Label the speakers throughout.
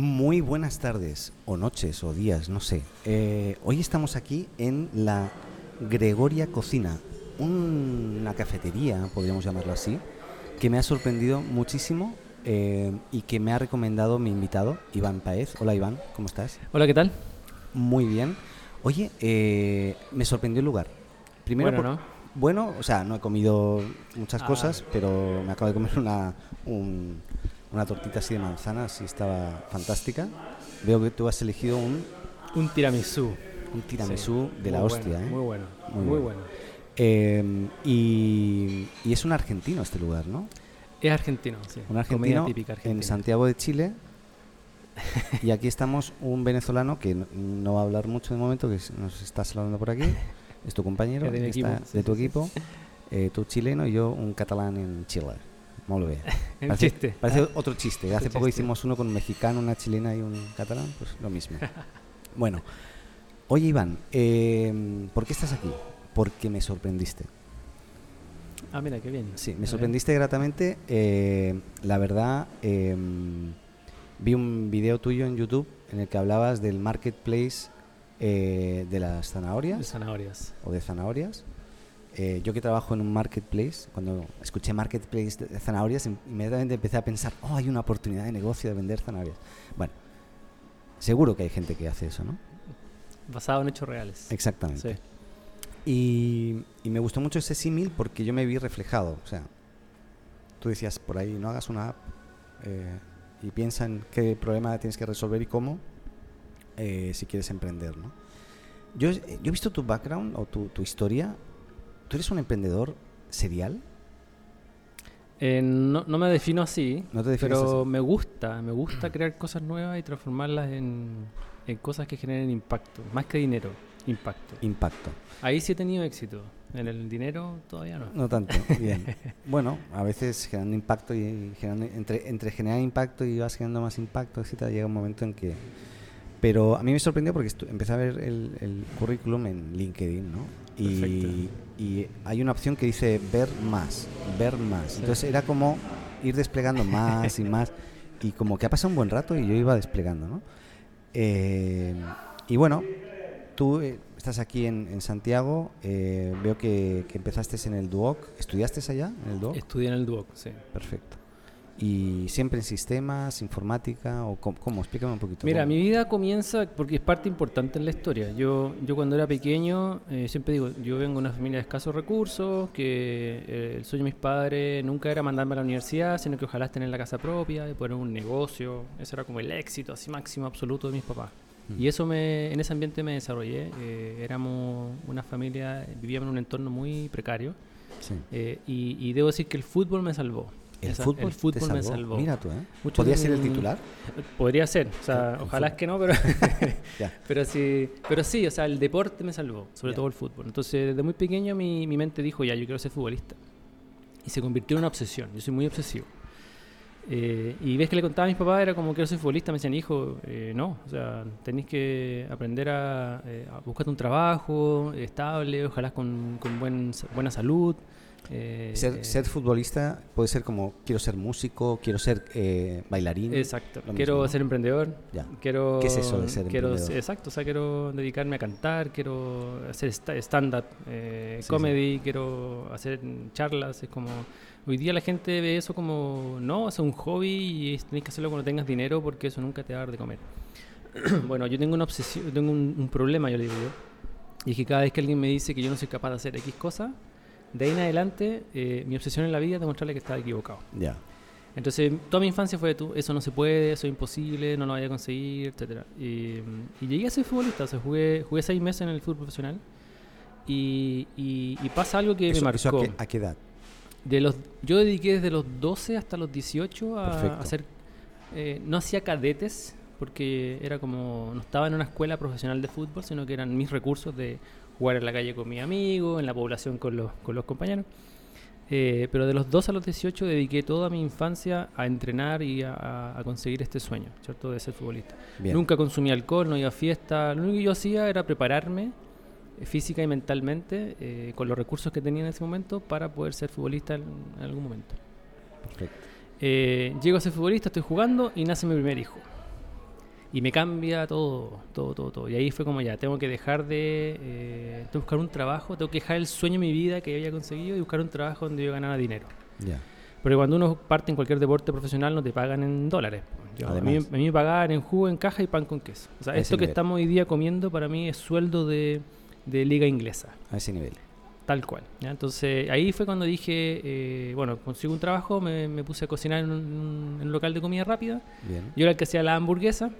Speaker 1: Muy buenas tardes, o noches, o días, no sé. Eh, hoy estamos aquí en la Gregoria Cocina, una cafetería, podríamos llamarlo así, que me ha sorprendido muchísimo eh, y que me ha recomendado mi invitado, Iván Paez. Hola Iván, ¿cómo estás?
Speaker 2: Hola, ¿qué tal?
Speaker 1: Muy bien. Oye, eh, me sorprendió el lugar. Primero,
Speaker 2: Bueno,
Speaker 1: por-
Speaker 2: ¿no?
Speaker 1: bueno, o sea, no he comido muchas
Speaker 2: Ah.
Speaker 1: cosas, pero me acabo de comer una, un- una tortita así de manzanas y estaba fantástica. Veo que tú has elegido un,
Speaker 2: Un tiramisú.
Speaker 1: un tiramisú
Speaker 2: Sí,
Speaker 1: de la hostia,
Speaker 2: bueno,
Speaker 1: ¿eh?
Speaker 2: Muy bueno,
Speaker 1: Muy
Speaker 2: muy,
Speaker 1: bueno.
Speaker 2: bueno.
Speaker 1: Eh, y, y es un argentino este lugar, ¿no?
Speaker 2: Es argentino, sí.
Speaker 1: Un argentino
Speaker 2: típica
Speaker 1: en. Santiago de Chile. Y aquí estamos un venezolano que no, no va a hablar mucho de momento, que nos está saludando por aquí. Es tu compañero,
Speaker 2: de
Speaker 1: está
Speaker 2: equipo, sí,
Speaker 1: de tu
Speaker 2: sí.
Speaker 1: equipo. Eh, tú chileno y yo un catalán en Chile. Muy bien.
Speaker 2: Un
Speaker 1: Parece,
Speaker 2: chiste.
Speaker 1: parece otro chiste. Hace poco
Speaker 2: chiste.
Speaker 1: hicimos uno con un mexicano, una chilena y un catalán, pues lo mismo. bueno, oye Iván, eh, ¿por qué estás aquí? Porque me sorprendiste.
Speaker 2: Ah, mira, qué bien.
Speaker 1: Sí, me sorprendiste gratamente. eh, la verdad, eh, vi un video tuyo en YouTube en el que hablabas del marketplace eh, de las
Speaker 2: De
Speaker 1: zanahorias
Speaker 2: zanahorias.
Speaker 1: o de zanahorias. Eh, yo que trabajo en un marketplace, cuando escuché marketplace de zanahorias, in- inmediatamente empecé a pensar, oh, hay una oportunidad de negocio de vender zanahorias. Bueno, seguro que hay gente que hace eso, ¿no?
Speaker 2: Basado en hechos reales.
Speaker 1: Exactamente.
Speaker 2: Sí.
Speaker 1: Y, y me gustó mucho ese símil porque yo me vi reflejado. O sea, tú decías por ahí, no hagas una app eh, y piensa en qué problema tienes que resolver y cómo eh, si quieres emprender, ¿no? Yo, yo he visto tu background o tu, tu historia. ¿Tú eres un emprendedor serial?
Speaker 2: Eh, no, no me defino así,
Speaker 1: No te
Speaker 2: pero
Speaker 1: así.
Speaker 2: me gusta, me gusta crear cosas nuevas y transformarlas en, en cosas que generen impacto. Más que dinero, impacto.
Speaker 1: Impacto.
Speaker 2: Ahí sí he tenido éxito. En el dinero todavía no.
Speaker 1: No tanto, bien. Bueno, a veces generando impacto y generando, entre, entre generar impacto y vas generando más impacto, etcétera, llega un momento en que... Pero a mí me sorprendió porque empecé a ver el, el currículum en LinkedIn, ¿no? Y, y hay una opción que dice ver más, ver más.
Speaker 2: Sí.
Speaker 1: Entonces era como ir desplegando más y más. Y como que ha pasado un buen rato y yo iba desplegando, ¿no? Eh, y bueno, tú eh, estás aquí en, en Santiago, eh, veo que, que empezaste en el Duoc. ¿Estudiaste allá, en el Duoc?
Speaker 2: Estudié en el Duoc, sí.
Speaker 1: Perfecto. ¿Y siempre en sistemas, informática o cómo? cómo? Explícame un poquito.
Speaker 2: Mira,
Speaker 1: cómo.
Speaker 2: mi vida comienza porque es parte importante en la historia. Yo, yo cuando era pequeño, eh, siempre digo, yo vengo de una familia de escasos recursos, que eh, el sueño de mis padres nunca era mandarme a la universidad, sino que ojalá tener la casa propia, y poner un negocio. Ese era como el éxito así máximo absoluto de mis papás.
Speaker 1: Mm.
Speaker 2: Y eso me, en ese ambiente me desarrollé. Eh, éramos una familia, vivíamos en un entorno muy precario.
Speaker 1: Sí.
Speaker 2: eh, y, y debo decir que el fútbol me salvó.
Speaker 1: ¿El
Speaker 2: Esa-
Speaker 1: fútbol,
Speaker 2: el fútbol
Speaker 1: te
Speaker 2: me
Speaker 1: salvó?
Speaker 2: salvó.
Speaker 1: Mira tú, ¿eh? ¿Podría ser el titular?
Speaker 2: Podría ser, o sea, ojalá es que no, pero, pero sí, pero sí, o sea, el deporte me salvó, sobre
Speaker 1: Ya.
Speaker 2: todo el fútbol. Entonces, desde muy pequeño mi, mi mente dijo, ya, yo quiero ser futbolista. Y se convirtió en una obsesión, yo soy muy obsesivo. Eh, y ves que le contaba a mis papás, era como quiero ser futbolista, me decían, hijo, eh, no, o sea, tenéis que aprender a, eh, a buscarte un trabajo estable, ojalá con, con buen, buena salud. Eh,
Speaker 1: Ser,
Speaker 2: eh,
Speaker 1: ser futbolista puede ser como quiero ser músico, quiero ser eh, bailarín.
Speaker 2: Exacto. Quiero
Speaker 1: mismo,
Speaker 2: ser emprendedor.
Speaker 1: Ya.
Speaker 2: Quiero,
Speaker 1: ¿Qué es eso de ser
Speaker 2: quiero,
Speaker 1: emprendedor?
Speaker 2: Exacto, o sea, quiero dedicarme a cantar, quiero hacer sta- stand-up, eh,
Speaker 1: Sí,
Speaker 2: comedy, quiero hacer charlas. Es como. Hoy día la gente ve eso como. No, es un hobby y tenés que hacerlo cuando tengas dinero porque eso nunca te va a dar de comer. bueno, yo tengo una obsesión, tengo un, un problema, yo le digo yo. Y es que cada vez que alguien me dice que yo no soy capaz de hacer X cosa, de ahí en adelante, eh, mi obsesión en la vida es demostrarle que estaba equivocado.
Speaker 1: Ya.
Speaker 2: Entonces, toda mi infancia fue tú, eso no se puede, eso es imposible, no lo voy a conseguir, etcétera. Y, y llegué a ser futbolista, o sea, jugué, jugué seis meses en el fútbol profesional y, y- y pasa algo que
Speaker 1: Eso-
Speaker 2: me
Speaker 1: eso
Speaker 2: marcó.
Speaker 1: a, qué, a qué edad?
Speaker 2: De los, yo dediqué desde los 12 hasta los 18 a hacer... eh, no hacía cadetes porque era como, no estaba en una escuela profesional de fútbol, sino que eran mis recursos de jugar en la calle con mis amigos, en la población con los, con los compañeros. Eh, pero de los 2 a los 18 dediqué toda mi infancia a entrenar y a, a conseguir este sueño, ¿cierto? De ser futbolista.
Speaker 1: Bien.
Speaker 2: Nunca consumí alcohol, no iba a fiesta. Lo único que yo hacía era prepararme eh, física y mentalmente eh, con los recursos que tenía en ese momento para poder ser futbolista en, en algún momento.
Speaker 1: Perfecto.
Speaker 2: Eh, llego a ser futbolista, estoy jugando y nace mi primer hijo. Y me cambia todo, todo, todo, todo. Y ahí fue como ya, tengo que dejar de, eh, buscar un trabajo, tengo que dejar el sueño de mi vida que había conseguido y buscar un trabajo donde yo ganara dinero.
Speaker 1: Ya.
Speaker 2: Porque cuando uno parte en cualquier deporte profesional no te pagan en dólares. Yo- a, mí, a mí me pagaban en jugo, en caja y pan con queso. O sea,
Speaker 1: A
Speaker 2: esto que
Speaker 1: nivel.
Speaker 2: estamos hoy día comiendo para mí es sueldo de, de liga inglesa.
Speaker 1: A ese nivel.
Speaker 2: Tal cual. ¿ya? Entonces ahí fue cuando dije, eh, bueno, consigo un trabajo, me, me puse a cocinar en un, en un local de comida rápida.
Speaker 1: Bien.
Speaker 2: Yo era el que hacía la hamburguesa,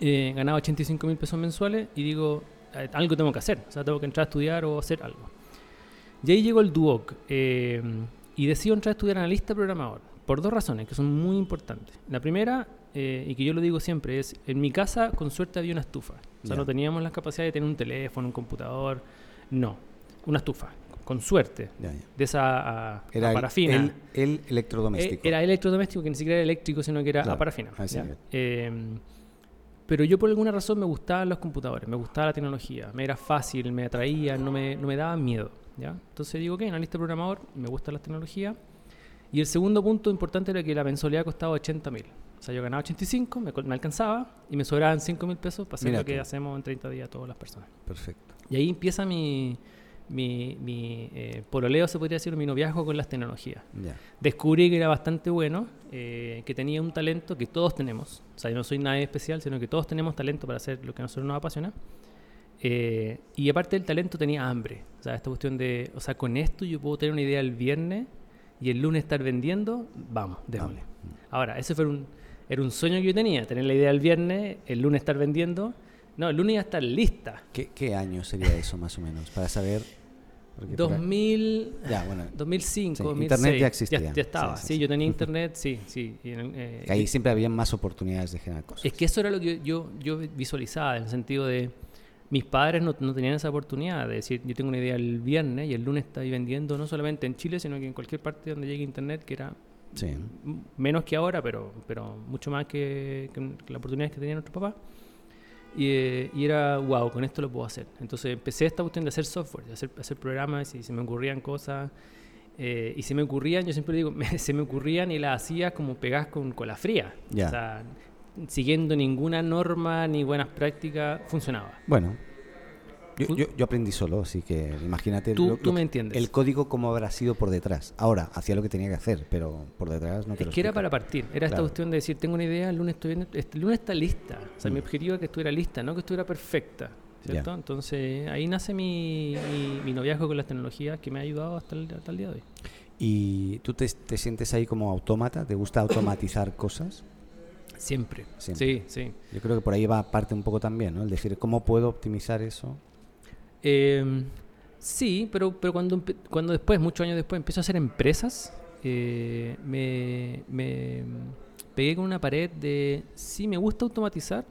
Speaker 2: eh, ganaba 85 mil pesos mensuales y digo, eh, algo tengo que hacer, o sea, tengo que entrar a estudiar o hacer algo. Y ahí llegó el Duoc eh, y decido entrar a estudiar analista programador, por dos razones que son muy importantes. La primera, eh, y que yo lo digo siempre, es, en mi casa con suerte había una estufa, o sea,
Speaker 1: Ya.
Speaker 2: no teníamos la capacidad de tener un teléfono, un computador, no, una estufa, con suerte, de esa a,
Speaker 1: Era
Speaker 2: a
Speaker 1: el-
Speaker 2: parafina.
Speaker 1: el, el electrodoméstico.
Speaker 2: Eh, Era electrodoméstico, que ni siquiera era eléctrico, sino que era
Speaker 1: Claro,
Speaker 2: a parafina. Pero yo por alguna razón me gustaban los computadores, me gustaba la tecnología, me era fácil, me atraía, no me, no me daba miedo. ¿ya? Entonces digo, ok, analista programador, me gustan las tecnologías. Y el segundo punto importante era que la mensualidad costaba 80 mil. O sea, yo ganaba 85, me, me alcanzaba y me sobraban 5 mil pesos para hacer
Speaker 1: Mira
Speaker 2: lo que
Speaker 1: tú.
Speaker 2: hacemos en 30 días todas las personas.
Speaker 1: Perfecto.
Speaker 2: Y ahí empieza mi, mi, mi eh, pololeo, se podría decir, mi noviazgo con las tecnologías
Speaker 1: Ya.
Speaker 2: descubrí que era bastante bueno, eh, que tenía un talento que todos tenemos. O sea, yo no soy nadie especial, sino que todos tenemos talento para hacer lo que a nosotros nos apasiona. Eh, y aparte del talento tenía hambre. O sea, esta cuestión de, o sea, con esto yo puedo tener una idea el viernes y el lunes estar vendiendo, vamos, démosle. Ahora, ese fue un, era un sueño que yo tenía, tener la idea el viernes, el lunes estar vendiendo. No, el lunes ya estar lista.
Speaker 1: ¿Qué, qué año sería eso más o menos? Para saber. Porque por ahí-
Speaker 2: 2000,
Speaker 1: Ya, bueno.
Speaker 2: 2005,
Speaker 1: Sí,
Speaker 2: 2006.
Speaker 1: Internet ya existía.
Speaker 2: Ya, estaba,
Speaker 1: Sí,
Speaker 2: sí,
Speaker 1: sí,
Speaker 2: yo tenía internet, sí, sí. y eh,
Speaker 1: que ahí siempre había más oportunidades de generar cosas.
Speaker 2: Es que eso era lo que yo, yo visualizaba, en el sentido de mis padres no, no tenían esa oportunidad de decir, yo tengo una idea el viernes y el lunes estoy vendiendo no solamente en Chile, sino que en cualquier parte donde llegue internet, que era menos que ahora, pero, pero mucho más que, que, que las oportunidades que tenía nuestro papá. Y, eh, y era, wow, con esto lo puedo hacer. Entonces empecé esta cuestión de hacer software, de hacer, hacer programas y se me ocurrían cosas. eh, y se me ocurrían, yo siempre digo, me- se me ocurrían y las hacía como pegadas con cola fría.
Speaker 1: Ya.
Speaker 2: O sea, siguiendo ninguna norma ni buenas prácticas, funcionaba.
Speaker 1: Bueno. Yo, yo, yo aprendí solo, así que imagínate
Speaker 2: Tú-
Speaker 1: lo-
Speaker 2: tú me entiendes.
Speaker 1: el código cómo habrá sido por detrás. Ahora, hacía lo que tenía que hacer, pero por detrás no te
Speaker 2: Es
Speaker 1: lo
Speaker 2: que era para partir, era esta cuestión de decir, tengo una idea, el lunes estoy viendo, este el lunes está lista. O sea, mi
Speaker 1: Mm.
Speaker 2: objetivo es que estuviera lista, no que estuviera perfecta. ¿Cierto? Entonces ahí nace mi, mi, mi noviazgo con las tecnologías que me ha ayudado hasta el, hasta el día de hoy.
Speaker 1: ¿Y tú te, te sientes ahí como autómata? ¿Te gusta automatizar cosas?
Speaker 2: Siempre.
Speaker 1: Siempre.
Speaker 2: Sí, sí.
Speaker 1: Yo creo que por ahí va parte un poco también, ¿no? El decir, ¿cómo puedo optimizar eso?
Speaker 2: Eh, sí, pero, pero cuando, cuando después, muchos años después, empiezo a hacer empresas, eh, me, me pegué con una pared de, sí, me gusta automatizar,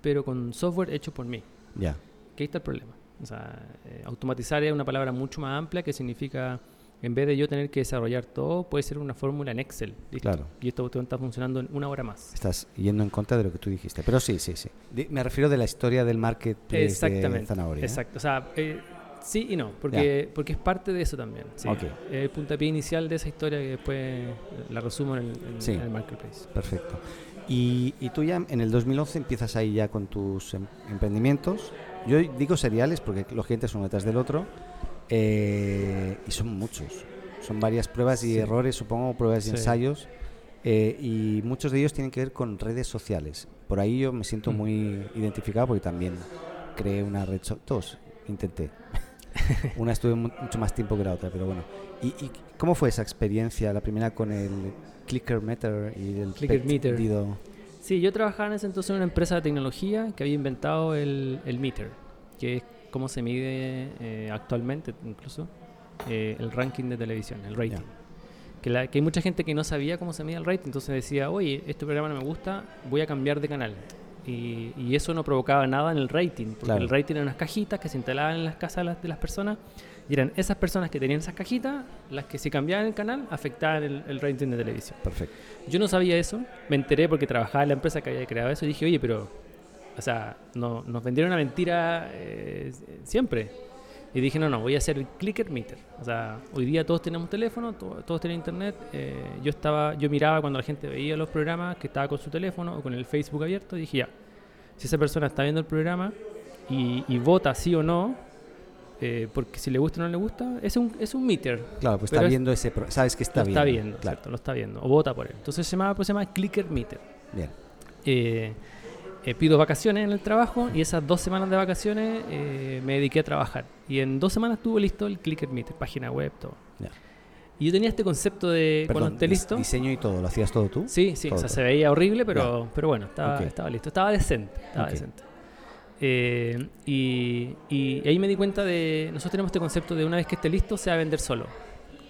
Speaker 2: pero con software hecho por mí.
Speaker 1: Ya.
Speaker 2: Que ahí está el problema. O sea, eh, automatizar es una palabra mucho más amplia que significa, en vez de yo tener que desarrollar todo, puede ser una fórmula en Excel. ¿listo?
Speaker 1: Claro.
Speaker 2: Y esta cuestión está funcionando en una hora más.
Speaker 1: Estás yendo en contra de lo que tú dijiste. Pero sí, sí, sí. Me refiero de la historia del marketplace de
Speaker 2: Exactamente.
Speaker 1: Zanahoria. ¿eh?
Speaker 2: Exacto. O sea, eh, sí y no, porque, porque es parte de eso también. Sí.
Speaker 1: Ok.
Speaker 2: Es el puntapié inicial de esa historia que después la resumo en el, en-
Speaker 1: Sí.
Speaker 2: en el marketplace.
Speaker 1: Perfecto. Y, y tú ya en el 2011 empiezas ahí ya con tus em- emprendimientos. Yo digo seriales porque los clientes son detrás del otro. Eh, y son muchos. Son varias pruebas y
Speaker 2: Sí.
Speaker 1: errores, supongo, pruebas y
Speaker 2: Sí.
Speaker 1: ensayos. eh, y muchos de ellos tienen que ver con redes sociales. Por ahí yo me siento
Speaker 2: Mm.
Speaker 1: muy identificado porque también creé una red social. Todos intenté. una estuve mu- mucho más tiempo que la otra, pero bueno. ¿Y, y cómo fue esa experiencia? La primera con el Clicker Meter y el
Speaker 2: Clicker Meter. Sí, yo trabajaba en ese entonces en una empresa de tecnología que había inventado el, el meter, que es cómo se mide eh, actualmente incluso eh, el ranking de televisión, el rating. que, la- que hay mucha gente que no sabía cómo se medía el rating, entonces decía, oye, este programa no me gusta, voy a cambiar de canal. Y, y eso no provocaba nada en el rating, porque
Speaker 1: Claro.
Speaker 2: el rating eran unas cajitas que se instalaban en las casas de las, de las personas, y eran esas personas que tenían esas cajitas las que si cambiaban el canal afectaban el, el rating de televisión.
Speaker 1: Perfecto.
Speaker 2: Yo no sabía eso, me enteré porque trabajaba en la empresa que había creado eso y dije, oye, pero, o sea, no, nos vendieron una mentira eh, siempre. Y dije, no, no, voy a hacer el clicker meter. O sea, hoy día todos tenemos teléfono, to- todos tienen internet. eh, yo estaba, yo miraba cuando la gente veía los programas que estaba con su teléfono o con el Facebook abierto y dije, ya, si esa persona está viendo el programa y, y vota sí o no, eh, porque si le gusta o no le gusta, es un, es un meter.
Speaker 1: Claro, pues está
Speaker 2: es-
Speaker 1: viendo ese... pro- Sabes que está
Speaker 2: lo está
Speaker 1: viendo.
Speaker 2: viendo,
Speaker 1: Claro.
Speaker 2: exacto, lo está viendo, o vota por él. Entonces se llama, pues se llama clicker meter.
Speaker 1: Bien.
Speaker 2: Eh, eh, pido vacaciones en el trabajo y esas dos semanas de vacaciones eh, me dediqué a trabajar. Y en dos semanas estuvo listo el Clicker Meter, página web, todo.
Speaker 1: Ya.
Speaker 2: Y yo tenía este concepto de
Speaker 1: Perdón,
Speaker 2: cuando esté listo.
Speaker 1: Diseño y todo, ¿lo hacías todo tú?
Speaker 2: Sí, sí, o
Speaker 1: Todo,
Speaker 2: sea,
Speaker 1: todo.
Speaker 2: se veía horrible, pero, pero bueno, estaba,
Speaker 1: Ok.
Speaker 2: estaba listo. Estaba decente, estaba
Speaker 1: Ok.
Speaker 2: decente. Eh, y, y ahí me di cuenta de. Nosotros tenemos este concepto de una vez que esté listo, se va a vender solo.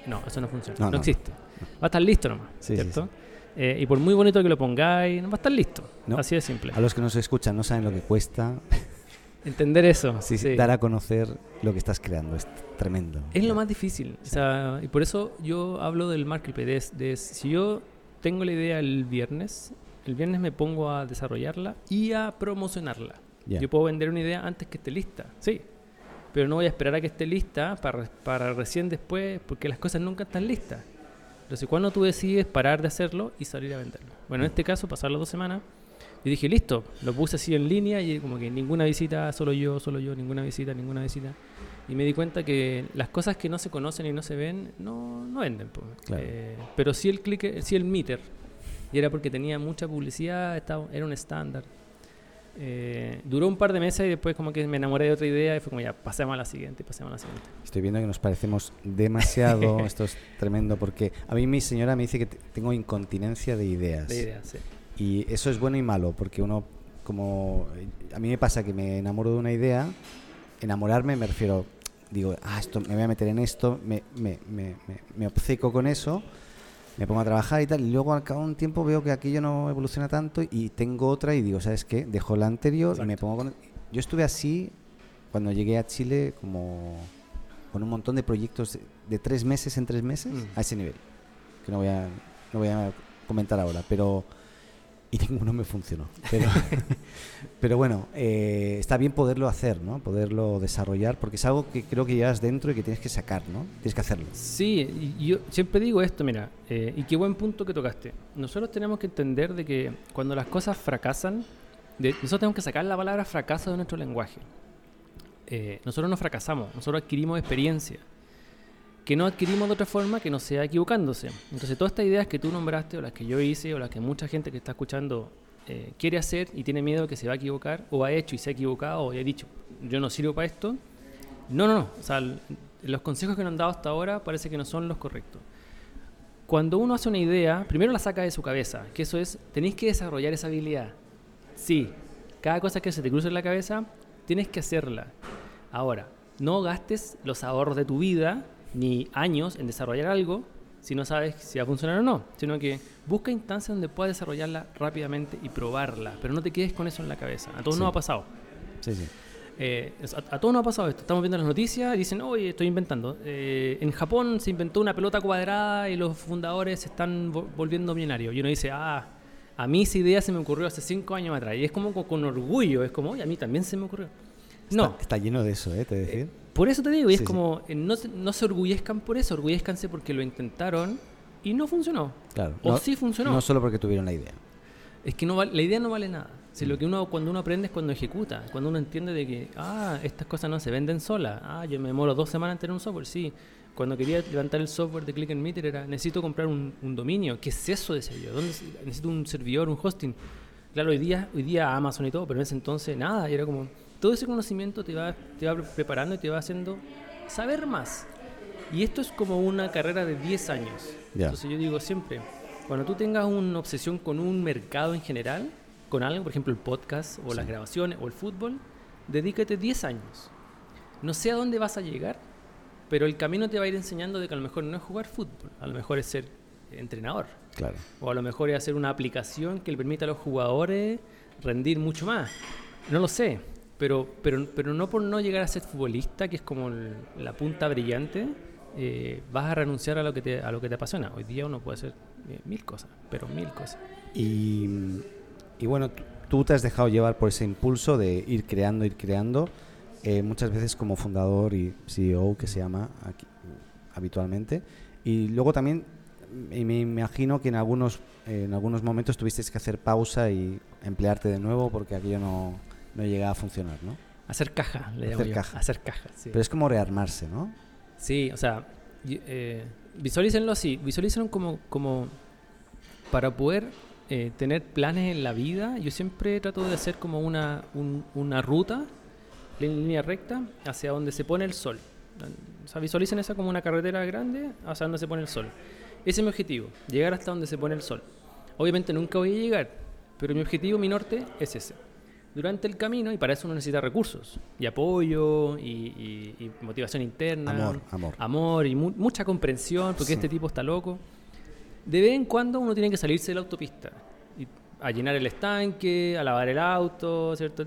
Speaker 2: No, eso no funciona.
Speaker 1: No,
Speaker 2: No,
Speaker 1: no.
Speaker 2: existe. Va a estar listo nomás.
Speaker 1: Sí, sí,
Speaker 2: ¿cierto? Eh, y por muy bonito que lo pongáis, no va a estar listo.
Speaker 1: No.
Speaker 2: Así de simple.
Speaker 1: A los que nos escuchan no saben lo que cuesta
Speaker 2: Entender eso.
Speaker 1: sí,
Speaker 2: sí.
Speaker 1: dar a conocer lo que estás creando. Es tremendo.
Speaker 2: Es lo más difícil. O sea, y por eso yo hablo del marketplace. De, de si yo tengo la idea el viernes, el viernes me pongo a desarrollarla y a promocionarla.
Speaker 1: Ya.
Speaker 2: Yo puedo vender una idea antes que esté lista, sí. Pero no voy a esperar a que esté lista para, para recién después, porque las cosas nunca están listas. Entonces, cuando tú decides parar de hacerlo y salir a venderlo. Bueno, en este caso, pasar las dos semanas, y dije, listo, lo puse así en línea y como que ninguna visita, solo yo, solo yo, ninguna visita, ninguna visita. Y me di cuenta que las cosas que no se conocen y no se ven, no, no venden. po.
Speaker 1: Claro.
Speaker 2: Eh, pero sí el click, sí el meter. Y era porque tenía mucha publicidad, estaba, era un estándar. Eh, duró un par de meses y después como que me enamoré de otra idea y fue como ya, pasemos a la siguiente, pasemos a la siguiente.
Speaker 1: Estoy viendo que nos parecemos demasiado. Esto es tremendo porque a mí mi señora me dice que te- tengo incontinencia de ideas.
Speaker 2: De idea, sí.
Speaker 1: Y eso es bueno y malo porque uno, como. A mí me pasa que me enamoro de una idea. Enamorarme me refiero. Digo, ah, esto, me voy a meter en esto. Me, me, me, me, me obceco con eso. Me pongo a trabajar y tal. Y luego al cabo de un tiempo veo que aquello no evoluciona tanto. Y tengo otra y digo, ¿sabes qué? Dejo la anterior y me pongo con. Yo estuve así cuando llegué a Chile, como. Con un montón de proyectos de, de tres meses en tres meses.
Speaker 2: Mm.
Speaker 1: A ese nivel. Que no voy a, no voy a comentar ahora. Pero y ninguno me funcionó. Pero, pero bueno, eh, está bien poderlo hacer, ¿no? Poderlo desarrollar, porque es algo que creo que llevas dentro y que tienes que sacar, ¿no? Tienes que hacerlo.
Speaker 2: Sí, yo siempre digo esto, mira, eh, y qué buen punto que tocaste. Nosotros tenemos que entender de que cuando las cosas fracasan, de- nosotros tenemos que sacar la palabra fracaso de nuestro lenguaje. Eh, nosotros no fracasamos, nosotros adquirimos experiencia, que no adquirimos de otra forma que no sea equivocándose. Entonces todas estas ideas que tú nombraste, o las que yo hice, o las que mucha gente que está escuchando eh, quiere hacer y tiene miedo que se va a equivocar, o ha hecho y se ha equivocado, o ha dicho, yo no sirvo para esto, no, no, no. O sea, los consejos que nos han dado hasta ahora parece que no son los correctos. Cuando uno hace una idea, primero la saca de su cabeza, que eso es, tenéis que desarrollar esa habilidad. Sí, cada cosa que se te cruce en la cabeza, tienes que hacerla. Ahora, no gastes los ahorros de tu vida ni años en desarrollar algo si no sabes si va a funcionar o no, sino que busca instancias donde puedas desarrollarla rápidamente y probarla, pero no te quedes con eso en la cabeza. A todos
Speaker 1: Sí.
Speaker 2: nos ha pasado.
Speaker 1: Sí, sí.
Speaker 2: Eh, a, a todos nos ha pasado esto. Estamos viendo las noticias y dicen, oye, estoy inventando. Eh, en Japón se inventó una pelota cuadrada y los fundadores se están vo- volviendo millonarios. Y uno dice, ah, a mí esa idea se me ocurrió hace cinco años atrás. Y es como con, con orgullo, es como, oye, a mí también se me ocurrió. No,
Speaker 1: Está, está lleno de eso, ¿eh? Te decir.
Speaker 2: Por eso te digo, y
Speaker 1: Sí,
Speaker 2: es como, eh, no, se- no se orgullezcan por eso, orgullezcanse porque lo intentaron y no funcionó.
Speaker 1: claro.
Speaker 2: o
Speaker 1: no,
Speaker 2: sí funcionó.
Speaker 1: No solo porque tuvieron la idea.
Speaker 2: Es que no la idea no vale nada. Si
Speaker 1: Mm.
Speaker 2: lo que uno cuando uno aprende es cuando ejecuta, cuando uno entiende de que ah, estas cosas no se venden solas. Ah, yo me demoro dos semanas en tener un software, sí. Cuando quería levantar el software de Click and Meter era necesito comprar un, un dominio. ¿Qué es eso de servidor? ¿Dónde necesito un servidor, un hosting? Claro, hoy día, hoy día Amazon y todo, pero en ese entonces nada, y era como todo ese conocimiento te va, te va preparando y te va haciendo saber más. Y esto es como una carrera de 10 años. Entonces yo digo siempre, cuando tú tengas una obsesión con un mercado en general, con algo, por ejemplo el podcast o las grabaciones o el fútbol, dedícate 10 años. No sé a dónde vas a llegar, pero el camino te va a ir enseñando de que a lo mejor no es jugar fútbol, a lo mejor es ser entrenador.
Speaker 1: Claro.
Speaker 2: O a lo mejor es hacer una aplicación que le permita a los jugadores rendir mucho más. No lo sé, pero, pero, pero no por no llegar a ser futbolista, que es como el- la punta brillante, eh, vas a renunciar a lo, que te, a lo que te apasiona. Hoy día uno puede hacer eh, mil cosas, pero mil cosas.
Speaker 1: Y, y bueno, tú te has dejado llevar por ese impulso de ir creando, ir creando, eh, muchas veces como fundador y CEO que se llama aquí, habitualmente. Y luego también me imagino que en algunos, en algunos momentos tuvisteis que hacer pausa y emplearte de nuevo porque aquello no, no llegaba a funcionar, ¿no?
Speaker 2: Hacer caja, le llamo
Speaker 1: Hacer
Speaker 2: yo.
Speaker 1: caja.
Speaker 2: Hacer caja, sí.
Speaker 1: Pero es como rearmarse, ¿no?
Speaker 2: Sí, o sea, eh, visualícenlo así, visualícenlo como, como para poder eh, tener planes en la vida. Yo siempre trato de hacer como una, un- una ruta en línea recta hacia donde se pone el sol. O sea, visualicen esa como una carretera grande hacia donde se pone el sol. Ese es mi objetivo, llegar hasta donde se pone el sol. Obviamente nunca voy a llegar, pero mi objetivo, mi norte, es ese. Durante el camino, y para eso uno necesita recursos, y apoyo, y, y- y motivación interna,
Speaker 1: Amor, amor.
Speaker 2: amor y mu- mucha comprensión, porque
Speaker 1: Sí.
Speaker 2: este tipo está loco. De vez en cuando uno tiene que salirse de la autopista, y a llenar el estanque, a lavar el auto, ¿cierto?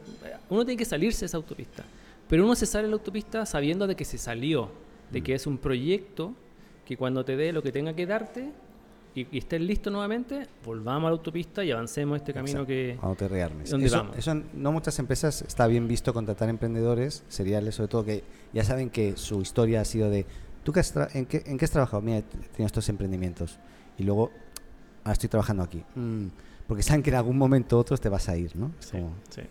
Speaker 2: Uno tiene que salirse de esa autopista. Pero uno se sale de la autopista sabiendo de que se salió, de
Speaker 1: Mm.
Speaker 2: que es un proyecto que cuando te dé lo que tenga que darte y, y estés listo nuevamente, volvamos a la autopista y avancemos este camino
Speaker 1: Exacto,
Speaker 2: que...
Speaker 1: Te rearmes.
Speaker 2: ¿Dónde
Speaker 1: eso,
Speaker 2: vamos?
Speaker 1: eso no muchas empresas está bien visto contratar emprendedores seriales, sobre todo que ya saben que su historia ha sido de ¿tú qué has en, qué, en qué has trabajado? Mira, he tenido estos emprendimientos y luego ahora estoy trabajando aquí. Mm, porque saben que en algún momento otros te vas a ir, ¿no?
Speaker 2: Sí,
Speaker 1: como-
Speaker 2: sí.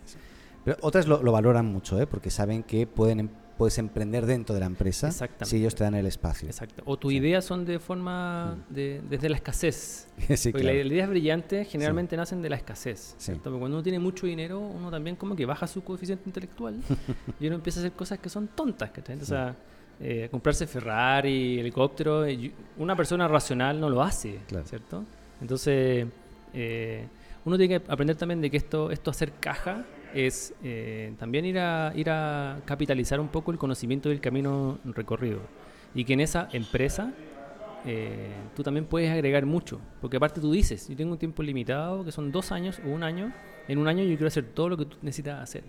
Speaker 1: Pero otras lo, lo valoran mucho, ¿eh? Porque saben que pueden em- puedes emprender dentro de la empresa si ellos te dan el espacio.
Speaker 2: Exacto. O tus
Speaker 1: Sí.
Speaker 2: ideas son de forma, de, desde la escasez.
Speaker 1: sí,
Speaker 2: Porque
Speaker 1: claro.
Speaker 2: las ideas brillantes generalmente nacen de la escasez.
Speaker 1: Sí.
Speaker 2: Porque cuando uno tiene mucho dinero, uno también como que baja su coeficiente intelectual y uno empieza a hacer cosas que son tontas. ¿cachai? O sea, eh, comprarse Ferrari, helicóptero, una persona racional no lo hace,
Speaker 1: Claro.
Speaker 2: ¿cierto? Entonces, eh, uno tiene que aprender también de que esto, esto hacer caja es eh, también ir a, ir a capitalizar un poco el conocimiento del camino recorrido. Y que en esa empresa eh, tú también puedes agregar mucho. Porque aparte tú dices, yo tengo un tiempo limitado, que son dos años o un año. En un año yo quiero hacer todo lo que tú necesitas hacer.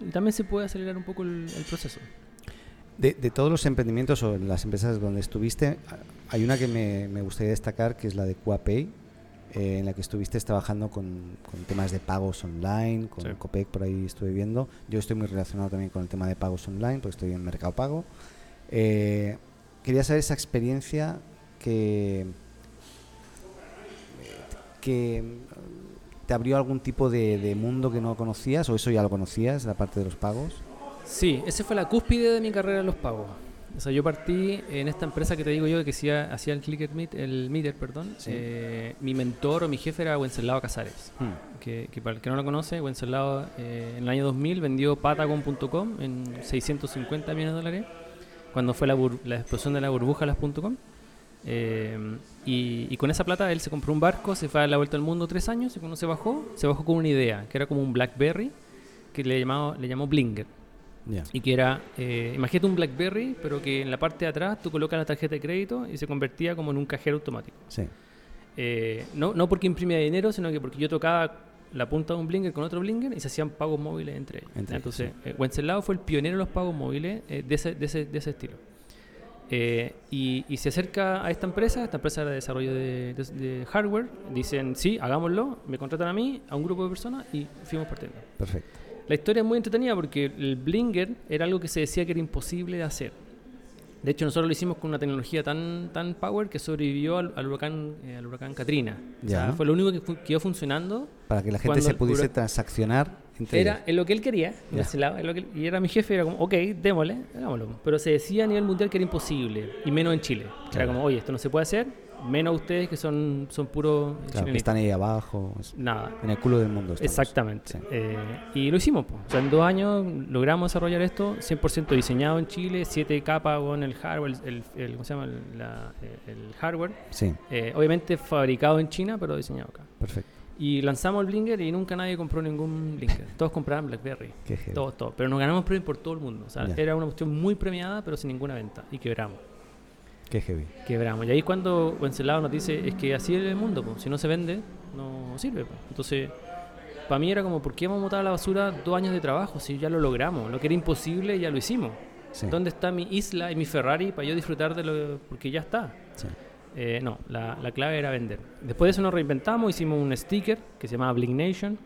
Speaker 2: Y también se puede acelerar un poco el, proceso.
Speaker 1: De, todos los emprendimientos o las empresas donde estuviste, hay una que me, me gustaría destacar, que es la de QuaPay, eh, en la que estuviste trabajando con, con temas de pagos online, con
Speaker 2: Sí.
Speaker 1: Copec por ahí estuve viendo. Yo estoy muy relacionado también con el tema de pagos online, porque estoy en Mercado Pago. Eh, quería saber esa experiencia que, que te abrió algún tipo de, de mundo que no conocías, o eso ya lo conocías, la parte de los pagos.
Speaker 2: Sí, esa fue la cúspide de mi carrera en los pagos. O sea, yo partí en esta empresa que te digo yo que hacía, hacía el Clicker Meet, el Meter, perdón.
Speaker 1: Sí.
Speaker 2: Eh, mi mentor o mi jefe era Wenceslao Casares.
Speaker 1: Hmm.
Speaker 2: Que, que para el que no lo conoce, Wenceslao eh, en el año 2000 vendió Patagon.com en 650 millones de dólares, cuando fue la, bur- la explosión de la burbuja de las .com. Eh, y, y con esa plata él se compró un barco, se fue a la vuelta al mundo tres años y cuando se bajó, se bajó con una idea, que era como un Blackberry, que le, llamaba, le llamó Blinger. Y que era, eh, imagínate un Blackberry, pero que en la parte de atrás tú colocas la tarjeta de crédito y se convertía como en un cajero automático.
Speaker 1: Sí.
Speaker 2: Eh, no, no porque imprimía dinero, sino que porque yo tocaba la punta de un blinger con otro blinger y se hacían pagos móviles entre ellos.
Speaker 1: Entre
Speaker 2: Entonces, eh, Wenceslao fue el pionero de los pagos móviles eh, de, ese, de, ese, de ese estilo. Eh, y, y se acerca a esta empresa, esta empresa era de desarrollo de, de- de hardware, dicen, sí, hagámoslo, me contratan a mí, a un grupo de personas y fuimos partiendo.
Speaker 1: Perfecto.
Speaker 2: La historia es muy entretenida porque el blinger era algo que se decía que era imposible de hacer. De hecho, nosotros lo hicimos con una tecnología tan, tan power que sobrevivió al, al huracán, eh, al huracán Katrina. O sea,
Speaker 1: Ya.
Speaker 2: fue lo único que fu- quedó funcionando.
Speaker 1: Para que la gente se pudiese transaccionar entre
Speaker 2: Era en lo que él quería, lado, en lo que él- y era mi jefe, era como, ok, démosle, hagámoslo. Pero se decía a nivel mundial que era imposible, y menos en Chile. Era como, oye, esto no se puede hacer, menos ustedes que son, son puros
Speaker 1: Claro, que están ahí abajo,
Speaker 2: Nada.
Speaker 1: en el culo del mundo. estamos.
Speaker 2: Exactamente.
Speaker 1: Sí.
Speaker 2: Eh, y lo hicimos. po. O sea, en dos años logramos desarrollar esto 100% diseñado en Chile, 7 capas con el hardware, el, el- ¿cómo se llama? El, la- eh, el hardware.
Speaker 1: Sí,
Speaker 2: Eh, obviamente fabricado en China, pero diseñado acá.
Speaker 1: perfecto.
Speaker 2: Y lanzamos el Blinger y nunca nadie compró ningún Blinger. Todos compraban BlackBerry. Todos, todos. Pero nos ganamos premios por todo el mundo. O sea, era una cuestión muy premiada, pero sin ninguna venta. Y quebramos.
Speaker 1: Qué heavy.
Speaker 2: quebramos. Y ahí es cuando Wenceslao nos dice, es que así es el mundo, po. si no se vende, no sirve. po. Entonces, para mí era como, ¿por qué vamos a botar a la basura dos años de trabajo si ya lo logramos? Lo que era imposible ya lo hicimos.
Speaker 1: Sí.
Speaker 2: ¿Dónde está mi isla y mi Ferrari para yo disfrutar de lo porque ya está?
Speaker 1: Sí.
Speaker 2: Eh, no, la, la clave era vender. Después de eso nos reinventamos, hicimos un sticker que se llamaba Blink Nation,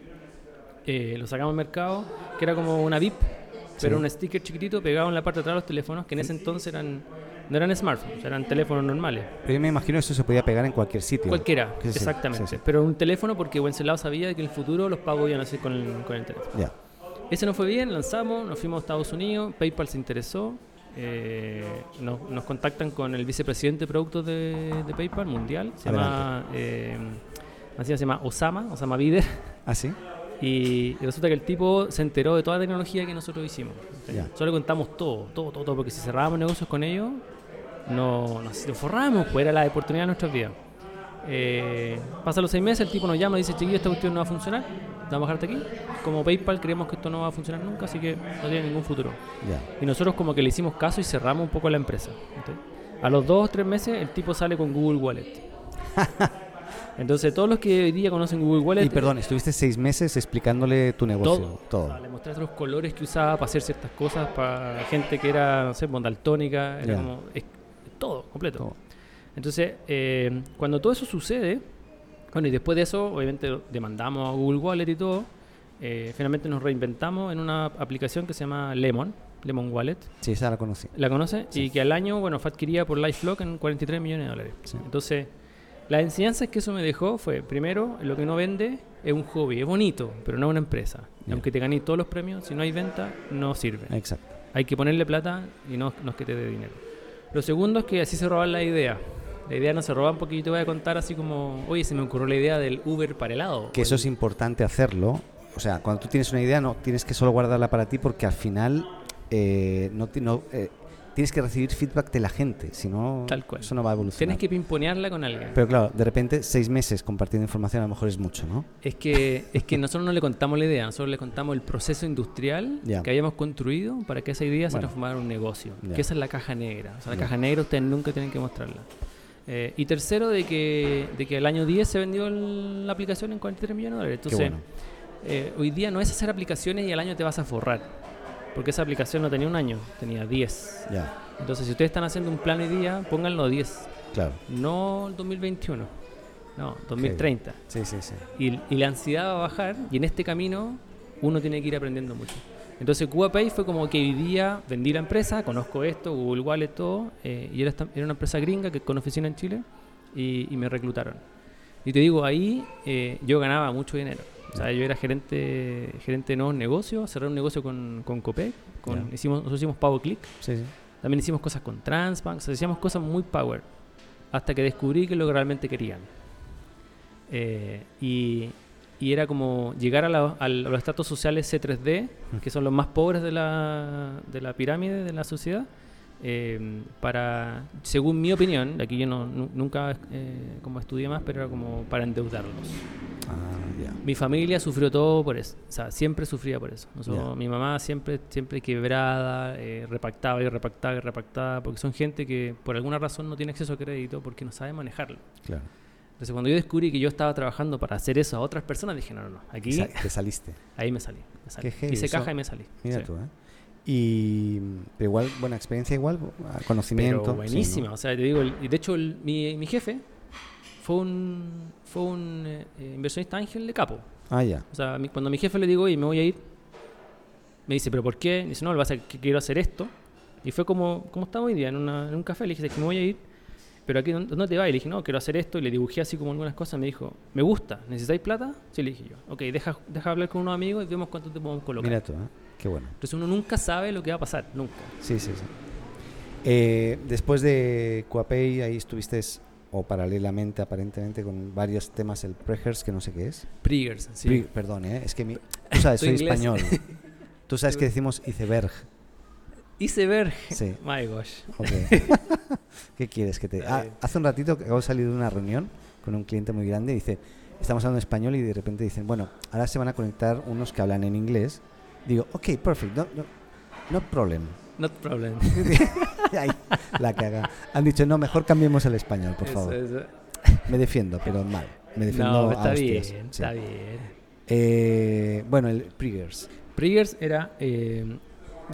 Speaker 2: eh, lo sacamos al mercado, que era como una VIP, pero un sticker chiquitito pegado en la parte de atrás de los teléfonos, que en ese entonces eran no eran smartphones, eran teléfonos normales.
Speaker 1: Pero yo me imagino que eso se podía pegar en cualquier sitio.
Speaker 2: Cualquiera,
Speaker 1: Sí, sí,
Speaker 2: exactamente.
Speaker 1: sí.
Speaker 2: Pero un teléfono porque Wenceslao sabía que en el futuro los pagos iban a ser con el, con el teléfono.
Speaker 1: Ya.
Speaker 2: Ese nos fue bien, lanzamos, nos fuimos a Estados Unidos, PayPal se interesó, eh, nos, nos contactan con el vicepresidente de productos de, de PayPal mundial, se llama, eh, se llama Osama, Osama Bider,
Speaker 1: ¿Ah, sí?
Speaker 2: y, y resulta que el tipo se enteró de toda la tecnología que nosotros hicimos. Solo contamos todo, todo, todo, todo, porque si cerrábamos negocios con ellos, no, nos, forrábamos, pues era la oportunidad de nuestras vidas. Eh, pasan los seis meses, el tipo nos llama y dice, chiquillo, esta cuestión no va a funcionar, vamos a dejarte aquí. Como PayPal creemos que esto no va a funcionar nunca, así que no tiene ningún futuro.
Speaker 1: Ya.
Speaker 2: Y nosotros como que le hicimos caso y cerramos un poco la empresa. ¿ok? A los dos o tres meses el tipo sale con Google Wallet. Entonces todos los que hoy día conocen Google Wallet...
Speaker 1: Y perdón, estuviste seis meses explicándole tu negocio.
Speaker 2: Todo.
Speaker 1: Todo.
Speaker 2: Le mostré los colores que usaba para hacer ciertas cosas, para gente que era, no sé, bondaltónica, era como... todo, completo.
Speaker 1: Todo.
Speaker 2: Entonces, eh, cuando todo eso sucede, bueno, y después de eso, obviamente demandamos a Google Wallet y todo, eh, finalmente nos reinventamos en una aplicación que se llama Lemon, Lemon Wallet.
Speaker 1: Sí, esa la conocí.
Speaker 2: ¿La conoce?
Speaker 1: Sí.
Speaker 2: Y que al año, bueno, fue adquirida por LifeLock en 43 millones de dólares.
Speaker 1: Sí.
Speaker 2: Entonces, las enseñanzas que eso me dejó fue, primero, lo que no vende es un hobby, es bonito, pero no es una empresa. Y
Speaker 1: Ya.
Speaker 2: Aunque te ganes todos los premios, si no hay venta, no sirve.
Speaker 1: Exacto.
Speaker 2: Hay que ponerle plata y no, no es que te dé dinero. Lo segundo es que así se roban la idea. La idea no se roban porque yo te voy a contar así como, oye, se me ocurrió la idea del Uber para helado.
Speaker 1: Que eso es importante hacerlo. O sea, cuando tú tienes una idea, no tienes que solo guardarla para ti porque al final eh, no, no, eh, tienes que recibir feedback de la gente. Si no,
Speaker 2: Tal cual.
Speaker 1: eso no va a evolucionar.
Speaker 2: Tienes que pimponearla con alguien.
Speaker 1: Pero claro, de repente seis meses compartiendo información a lo mejor es mucho, ¿no?
Speaker 2: Es que, es que nosotros no le contamos la idea, nosotros le contamos el proceso industrial que habíamos construido para que esa idea se transformara en un negocio. Que esa es la caja negra. O sea, la caja negra ustedes nunca tienen que mostrarla. Eh, y tercero, de que, de que el año 10 se vendió el- la aplicación en 43 millones de dólares. Entonces,
Speaker 1: bueno.
Speaker 2: eh, hoy día no es hacer aplicaciones y al año te vas a forrar. Porque esa aplicación no tenía un año, tenía 10.
Speaker 1: Ya,
Speaker 2: Entonces, si ustedes están haciendo un plan hoy día, pónganlo 10.
Speaker 1: claro.
Speaker 2: No el 2021. No, 2030
Speaker 1: Sí, sí, sí.
Speaker 2: y, y la ansiedad va a bajar y en este camino uno tiene que ir aprendiendo mucho. Entonces CubaPay fue como que hoy día vendí la empresa, conozco esto, Google Wallet, todo, eh, y era, una empresa gringa que con oficina en Chile y, y me reclutaron. Y te digo, ahí eh, yo ganaba mucho dinero. O sea, yo era gerente, gerente de nuevos negocios, cerré un negocio con, con Copec, con, hicimos, nosotros hicimos PowerClick,
Speaker 1: sí, sí.
Speaker 2: también hicimos cosas con Transbank, o sea, hacíamos cosas muy power, hasta que descubrí que es lo que realmente querían. Eh, y, y era como llegar a, la- a los estratos sociales C3D, que son los más pobres de la, de la pirámide de la sociedad, eh, para, según mi opinión, aquí yo no, nu- nunca eh, como estudié más, pero era como para endeudarlos.
Speaker 1: Ah, ya.
Speaker 2: Mi familia sufrió todo por eso, o sea, siempre sufría por eso. Nosotros-. Mi mamá siempre, siempre quebrada, eh, repactaba y repactaba y repactaba, porque son gente que por alguna razón no tiene acceso a crédito porque no sabe manejarlo.
Speaker 1: Claro.
Speaker 2: Entonces cuando yo descubrí que yo estaba trabajando para hacer eso a otras personas, dije, no, no, no, aquí,
Speaker 1: Sa- Te saliste.
Speaker 2: ahí me salí. me salí.
Speaker 1: Qué
Speaker 2: Hice caja y me salí.
Speaker 1: Mira
Speaker 2: Sí.
Speaker 1: tú, ¿eh? Y, pero igual, buena experiencia, igual, ah, conocimiento.
Speaker 2: Pero
Speaker 1: sí,
Speaker 2: buenísima,
Speaker 1: ¿no?
Speaker 2: o sea, te digo, y de hecho el- mi, mi jefe fue un, fue un eh, inversionista ángel de capo.
Speaker 1: Ah, ya.
Speaker 2: O sea, mi- cuando a mi jefe le digo, y me voy a ir, me dice, ¿pero por qué? Y dice, no, lo que pasa es que quiero hacer esto. Y fue como, como estaba hoy día, en, una- en un café, le dije, "Es que me voy a ir, pero aquí no te vas. Y le dije, no, quiero hacer esto. Y le dibujé así como algunas cosas. Me dijo, ¿me gusta? ¿Necesitáis plata? Sí, le dije yo. Ok, deja, deja hablar con unos amigos y vemos cuánto te podemos colocar.
Speaker 1: Mira tú, ¿eh? Qué bueno.
Speaker 2: Entonces uno nunca sabe lo que va a pasar, nunca.
Speaker 1: Sí, sí, sí. Eh, después de Coapay, ahí estuviste, o paralelamente, aparentemente, con varios temas, el Prehers, que no sé qué es.
Speaker 2: Priggers, sí.
Speaker 1: Pri- perdón, ¿eh? es que mi, tú sabes, soy
Speaker 2: inglés.
Speaker 1: español. Tú sabes que decimos iceberg.
Speaker 2: Iceberg.
Speaker 1: Sí,
Speaker 2: My gosh.
Speaker 1: ¿Qué quieres que te.? Ah, hace un ratito que acabo de salir de una reunión con un cliente muy grande y dice: Estamos hablando español y de repente dicen: Bueno, ahora se van a conectar unos que hablan en inglés. Digo, ok, perfect, no, no, no problem.
Speaker 2: Not problem.
Speaker 1: Ahí, la caga. Han dicho, no, mejor cambiemos el español, por
Speaker 2: Eso,
Speaker 1: favor.
Speaker 2: eso.
Speaker 1: Me defiendo, pero mal. Me defiendo
Speaker 2: No,
Speaker 1: a
Speaker 2: está bien,
Speaker 1: hostias, sí.
Speaker 2: está bien.
Speaker 1: Eh, bueno, el Priggers.
Speaker 2: Priggers era. eh,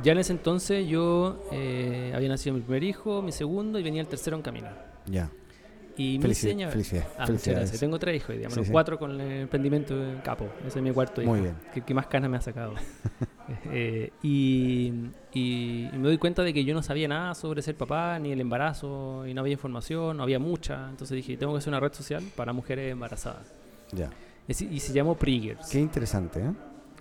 Speaker 2: ya en ese entonces yo eh, había nacido mi primer hijo, mi segundo y venía el tercero en camino.
Speaker 1: Ya.
Speaker 2: Y mi señora.
Speaker 1: felicidades,
Speaker 2: Ah,
Speaker 1: felicidades.
Speaker 2: Tengo tres hijos, digamos,
Speaker 1: Sí, sí.
Speaker 2: cuatro con el emprendimiento de capo. Ese es mi cuarto hijo.
Speaker 1: Muy bien.
Speaker 2: Que, que más canas me ha sacado. Eh, y, y- y me doy cuenta de que yo no sabía nada sobre ser papá, ni el embarazo, y no había información, no había mucha. Entonces dije, tengo que hacer una red social para mujeres embarazadas.
Speaker 1: Ya.
Speaker 2: Y se llamó Priggers.
Speaker 1: Qué interesante, ¿eh?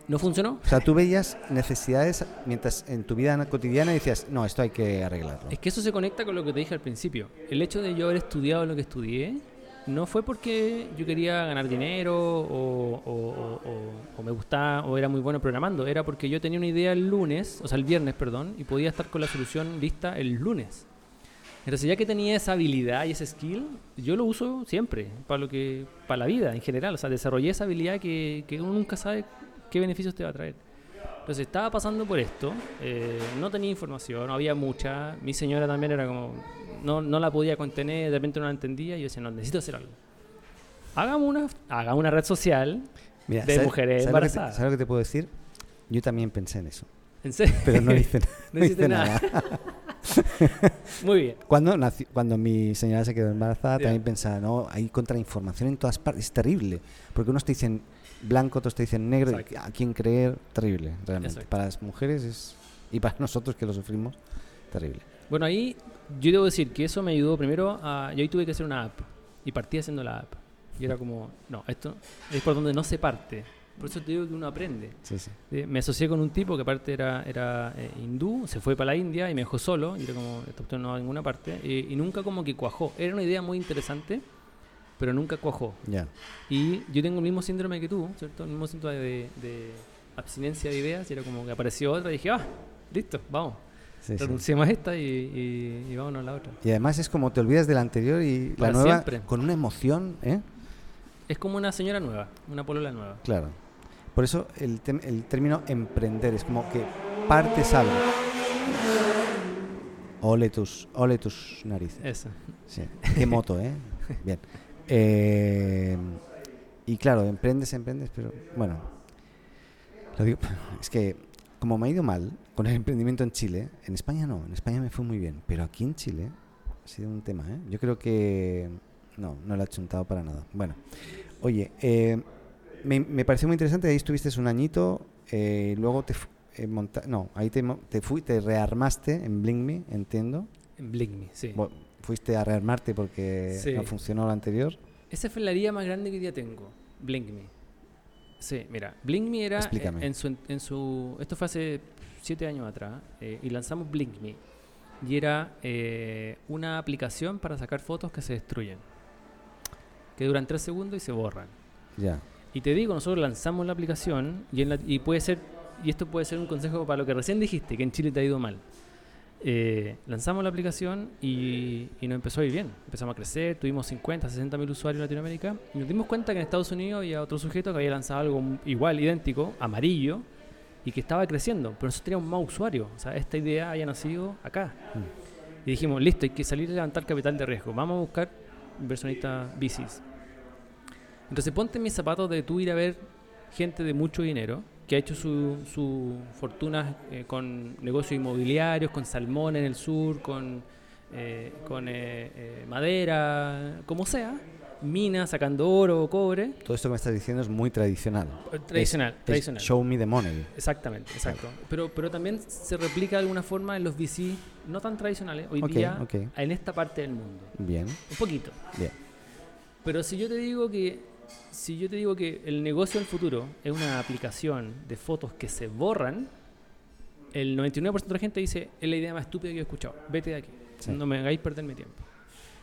Speaker 2: ¿No funcionó?
Speaker 1: O sea, tú veías necesidades mientras en tu vida cotidiana decías, no, esto hay que arreglarlo.
Speaker 2: Es que eso se conecta con lo que te dije al principio. El hecho de yo haber estudiado lo que estudié no fue porque yo quería ganar dinero o, o- o- o- o me gustaba o era muy bueno programando. Era porque yo tenía una idea el lunes, o sea, el viernes, perdón, y podía estar con la solución lista el lunes. Entonces, ya que tenía esa habilidad y ese skill, yo lo uso siempre, para lo que para la vida en general. O sea, desarrollé esa habilidad que, que uno nunca sabe qué beneficios te va a traer. Entonces estaba pasando por esto, eh, no tenía información, no había mucha. Mi señora también era como, no, no la podía contener, de repente no la entendía. Y yo decía, no, necesito hacer algo. Hagamos una, hagamos una red social.
Speaker 1: Mira,
Speaker 2: de mujeres
Speaker 1: ¿sabes lo que te-
Speaker 2: embarazadas.
Speaker 1: ¿Sabes lo que te puedo decir? Yo también pensé en eso,
Speaker 2: En serio.
Speaker 1: pero no hice,
Speaker 2: No
Speaker 1: hice
Speaker 2: nada.
Speaker 1: nada.
Speaker 2: Muy bien.
Speaker 1: Cuando, cuando mi señora se quedó embarazada, también pensaba, no, hay contrainformación en todas partes, es terrible. Porque unos te dicen blanco, otros te dicen negro,
Speaker 2: Exacto.
Speaker 1: a quién creer, terrible, realmente.
Speaker 2: Exacto.
Speaker 1: Para las mujeres es, y para nosotros que lo sufrimos, terrible.
Speaker 2: Bueno, ahí yo debo decir que eso me ayudó primero a... Yo ahí tuve que hacer una app. Y partí haciendo la app. Y era como, no, esto es por donde no se parte. Por eso te digo que uno aprende.
Speaker 1: Sí, sí.
Speaker 2: Eh, me asocié con un tipo que aparte era, era eh, hindú, se fue para la India y me dejó solo, y era como, cuestión no va a ninguna parte, eh, y nunca como que cuajó. Era una idea muy interesante, pero nunca cuajó.
Speaker 1: Ya.
Speaker 2: Y yo tengo el mismo síndrome que tú, ¿cierto? El mismo síndrome de, de abstinencia de ideas, y era como que apareció otra y dije, ah, listo, vamos,
Speaker 1: Sí, sí.
Speaker 2: renunciemos a esta y, y, y vámonos a la otra.
Speaker 1: Y además es como te olvidas de la anterior y
Speaker 2: Para
Speaker 1: la nueva
Speaker 2: siempre.
Speaker 1: con una emoción, ¿eh?
Speaker 2: Es como una señora nueva, una polola nueva.
Speaker 1: Claro. Por eso el, el término emprender es como que partes algo. Ole tus, ole tus narices.
Speaker 2: Eso.
Speaker 1: Sí. Qué moto, ¿eh? Bien. Eh, y claro, emprendes, emprendes, pero bueno. Lo digo, es que como me ha ido mal con el emprendimiento en Chile, en España no, en España me fue muy bien, pero aquí en Chile ha sido un tema, ¿eh? Yo creo que no, no lo ha chuntado para nada. Bueno, oye, eh, me, me pareció muy interesante, ahí estuviste un añito, eh, luego te... eh, monta- no, ahí te, te fui, te rearmaste en Blink Me, entiendo.
Speaker 2: En Blink Me, sí.
Speaker 1: Bueno, fuiste a rearmarte porque
Speaker 2: Sí.
Speaker 1: no funcionó lo anterior.
Speaker 2: Esa fue la herida más grande que hoy día tengo. Blink Me. Sí, mira, Blink Me era
Speaker 1: Explícame.
Speaker 2: eh, en su, en su esto fue hace siete años atrás eh, y lanzamos Blink Me y era eh, una aplicación para sacar fotos que se destruyen, que duran tres segundos y se borran.
Speaker 1: Ya.
Speaker 2: Y te digo, nosotros lanzamos la aplicación y, en la- y puede ser, y esto puede ser un consejo para lo que recién dijiste, que en Chile te ha ido mal. Eh, lanzamos la aplicación y, y nos empezó a ir bien. Empezamos a crecer, tuvimos 50, 60 mil usuarios en Latinoamérica y nos dimos cuenta que en Estados Unidos había otro sujeto que había lanzado algo igual, idéntico, amarillo, y que estaba creciendo, pero nosotros teníamos más usuarios. O sea, esta idea haya nacido acá. Y dijimos, listo, hay que salir a levantar capital de riesgo. Vamos a buscar inversionistas bicis. Entonces ponte en mis zapatos de tú ir a ver gente de mucho dinero que ha hecho su, su fortuna eh, con negocios inmobiliarios, con salmón en el sur, con, eh, con eh, madera, como sea, minas, sacando oro o cobre.
Speaker 1: Todo esto que me estás diciendo es muy tradicional.
Speaker 2: Tradicional,
Speaker 1: Es- es
Speaker 2: tradicional.
Speaker 1: show me the money.
Speaker 2: Exactamente, exacto. Pero, pero también se replica de alguna forma en los VC no tan tradicionales hoy
Speaker 1: Ok,
Speaker 2: día en esta parte del mundo.
Speaker 1: Bien,
Speaker 2: Un poquito.
Speaker 1: bien.
Speaker 2: Pero si yo te digo que si yo te digo que el negocio del futuro es una aplicación de fotos que se borran, el 99% de la gente dice, es la idea más estúpida que he escuchado. Vete de aquí.
Speaker 1: Sí.
Speaker 2: No me hagáis perder mi tiempo.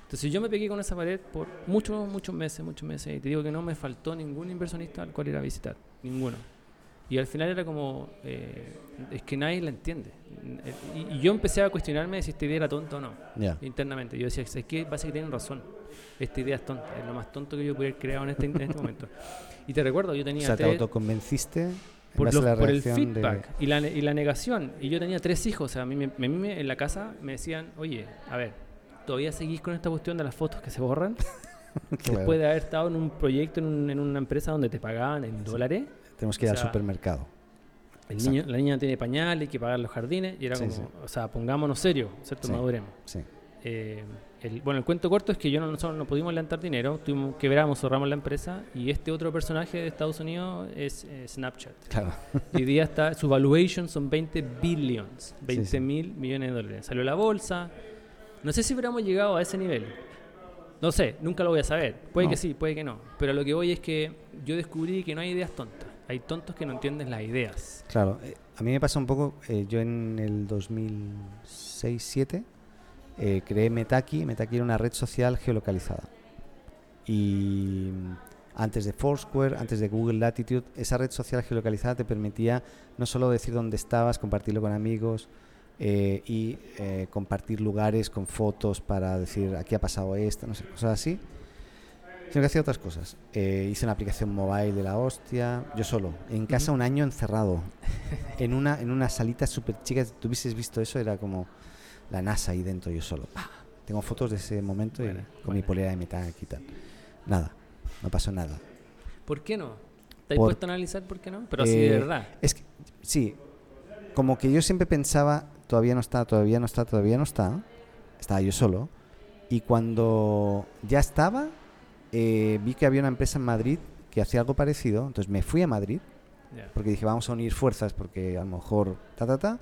Speaker 2: Entonces yo me pegué con esa pared por muchos, muchos meses, muchos meses. Y te digo que no me faltó ningún inversionista al cual ir a visitar. Ninguno. Y al final era como, eh, es que nadie la entiende. Y, y yo empecé a cuestionarme si esta idea era tonta o no internamente. Yo decía, es que parece que tienen razón. Esta idea es tonta, es lo más tonto que yo pudiera haber creado en este, en este momento. Y te recuerdo, yo
Speaker 1: O
Speaker 2: tenía
Speaker 1: sea, te
Speaker 2: tres-
Speaker 1: autoconvenciste En
Speaker 2: por, los- por el
Speaker 1: de-
Speaker 2: feedback y, la, y la negación. Y yo tenía tres hijos, o sea, a mí, me- a mí me- en la casa me decían, oye, a ver, ¿todavía seguís con esta cuestión de las fotos que se borran?
Speaker 1: Claro.
Speaker 2: Después de haber estado en un proyecto, en, un- en una empresa donde te pagaban en dólares,
Speaker 1: Tenemos que ir
Speaker 2: o
Speaker 1: al supermercado.
Speaker 2: el niño, la niña tiene pañales, hay que pagar los jardines, y era
Speaker 1: Sí,
Speaker 2: como,
Speaker 1: sí.
Speaker 2: o sea, pongámonos serios, ¿cierto?
Speaker 1: Sí.
Speaker 2: Maduremos.
Speaker 1: Sí.
Speaker 2: Eh, el- bueno, el cuento corto es que yo no, nosotros no pudimos levantar dinero, tuvimos, quebramos, cerramos la empresa y este otro personaje de Estados Unidos es eh, Snapchat.
Speaker 1: Claro.
Speaker 2: Hoy día está, su valuation son 20 billions, 20
Speaker 1: sí.
Speaker 2: mil millones de dólares. Salió la bolsa. No sé si hubiéramos llegado a ese nivel. No sé, nunca lo voy a saber. Puede
Speaker 1: No.
Speaker 2: que sí, puede que no. Pero lo que voy es que yo descubrí que no hay ideas tontas. Hay tontos que no entienden las ideas.
Speaker 1: Claro, eh, a mí me pasa un poco, eh, yo en el 2006-2007 eh, creé Metaki, Metaki era una red social geolocalizada. Y antes de Foursquare, antes de Google Latitude, esa red social geolocalizada te permitía no solo decir dónde estabas, compartirlo con amigos eh, y eh, compartir lugares con fotos para decir aquí ha pasado esto, no sé, cosas así, sino que hacía otras cosas. Eh, hice una aplicación mobile de la hostia, yo solo, en casa un año encerrado, en una, en una salita súper chica, si tú hubieses visto eso, era como la NASA ahí dentro, yo solo. ¡Pah! Tengo fotos de ese momento y
Speaker 2: Buena,
Speaker 1: con mi
Speaker 2: buena.
Speaker 1: polera de metal y tal. Nada, no pasó nada.
Speaker 2: ¿Por qué no? ¿Te has puesto a analizar por qué no? Pero así de
Speaker 1: Eh,
Speaker 2: verdad.
Speaker 1: Es que, sí, como que yo siempre pensaba, todavía no está, todavía no está, todavía no está. Estaba yo solo. Y cuando ya estaba, eh, vi que había una empresa en Madrid que hacía algo parecido. Entonces me fui a Madrid porque dije, vamos a unir fuerzas porque a lo mejor, ta, ta, ta.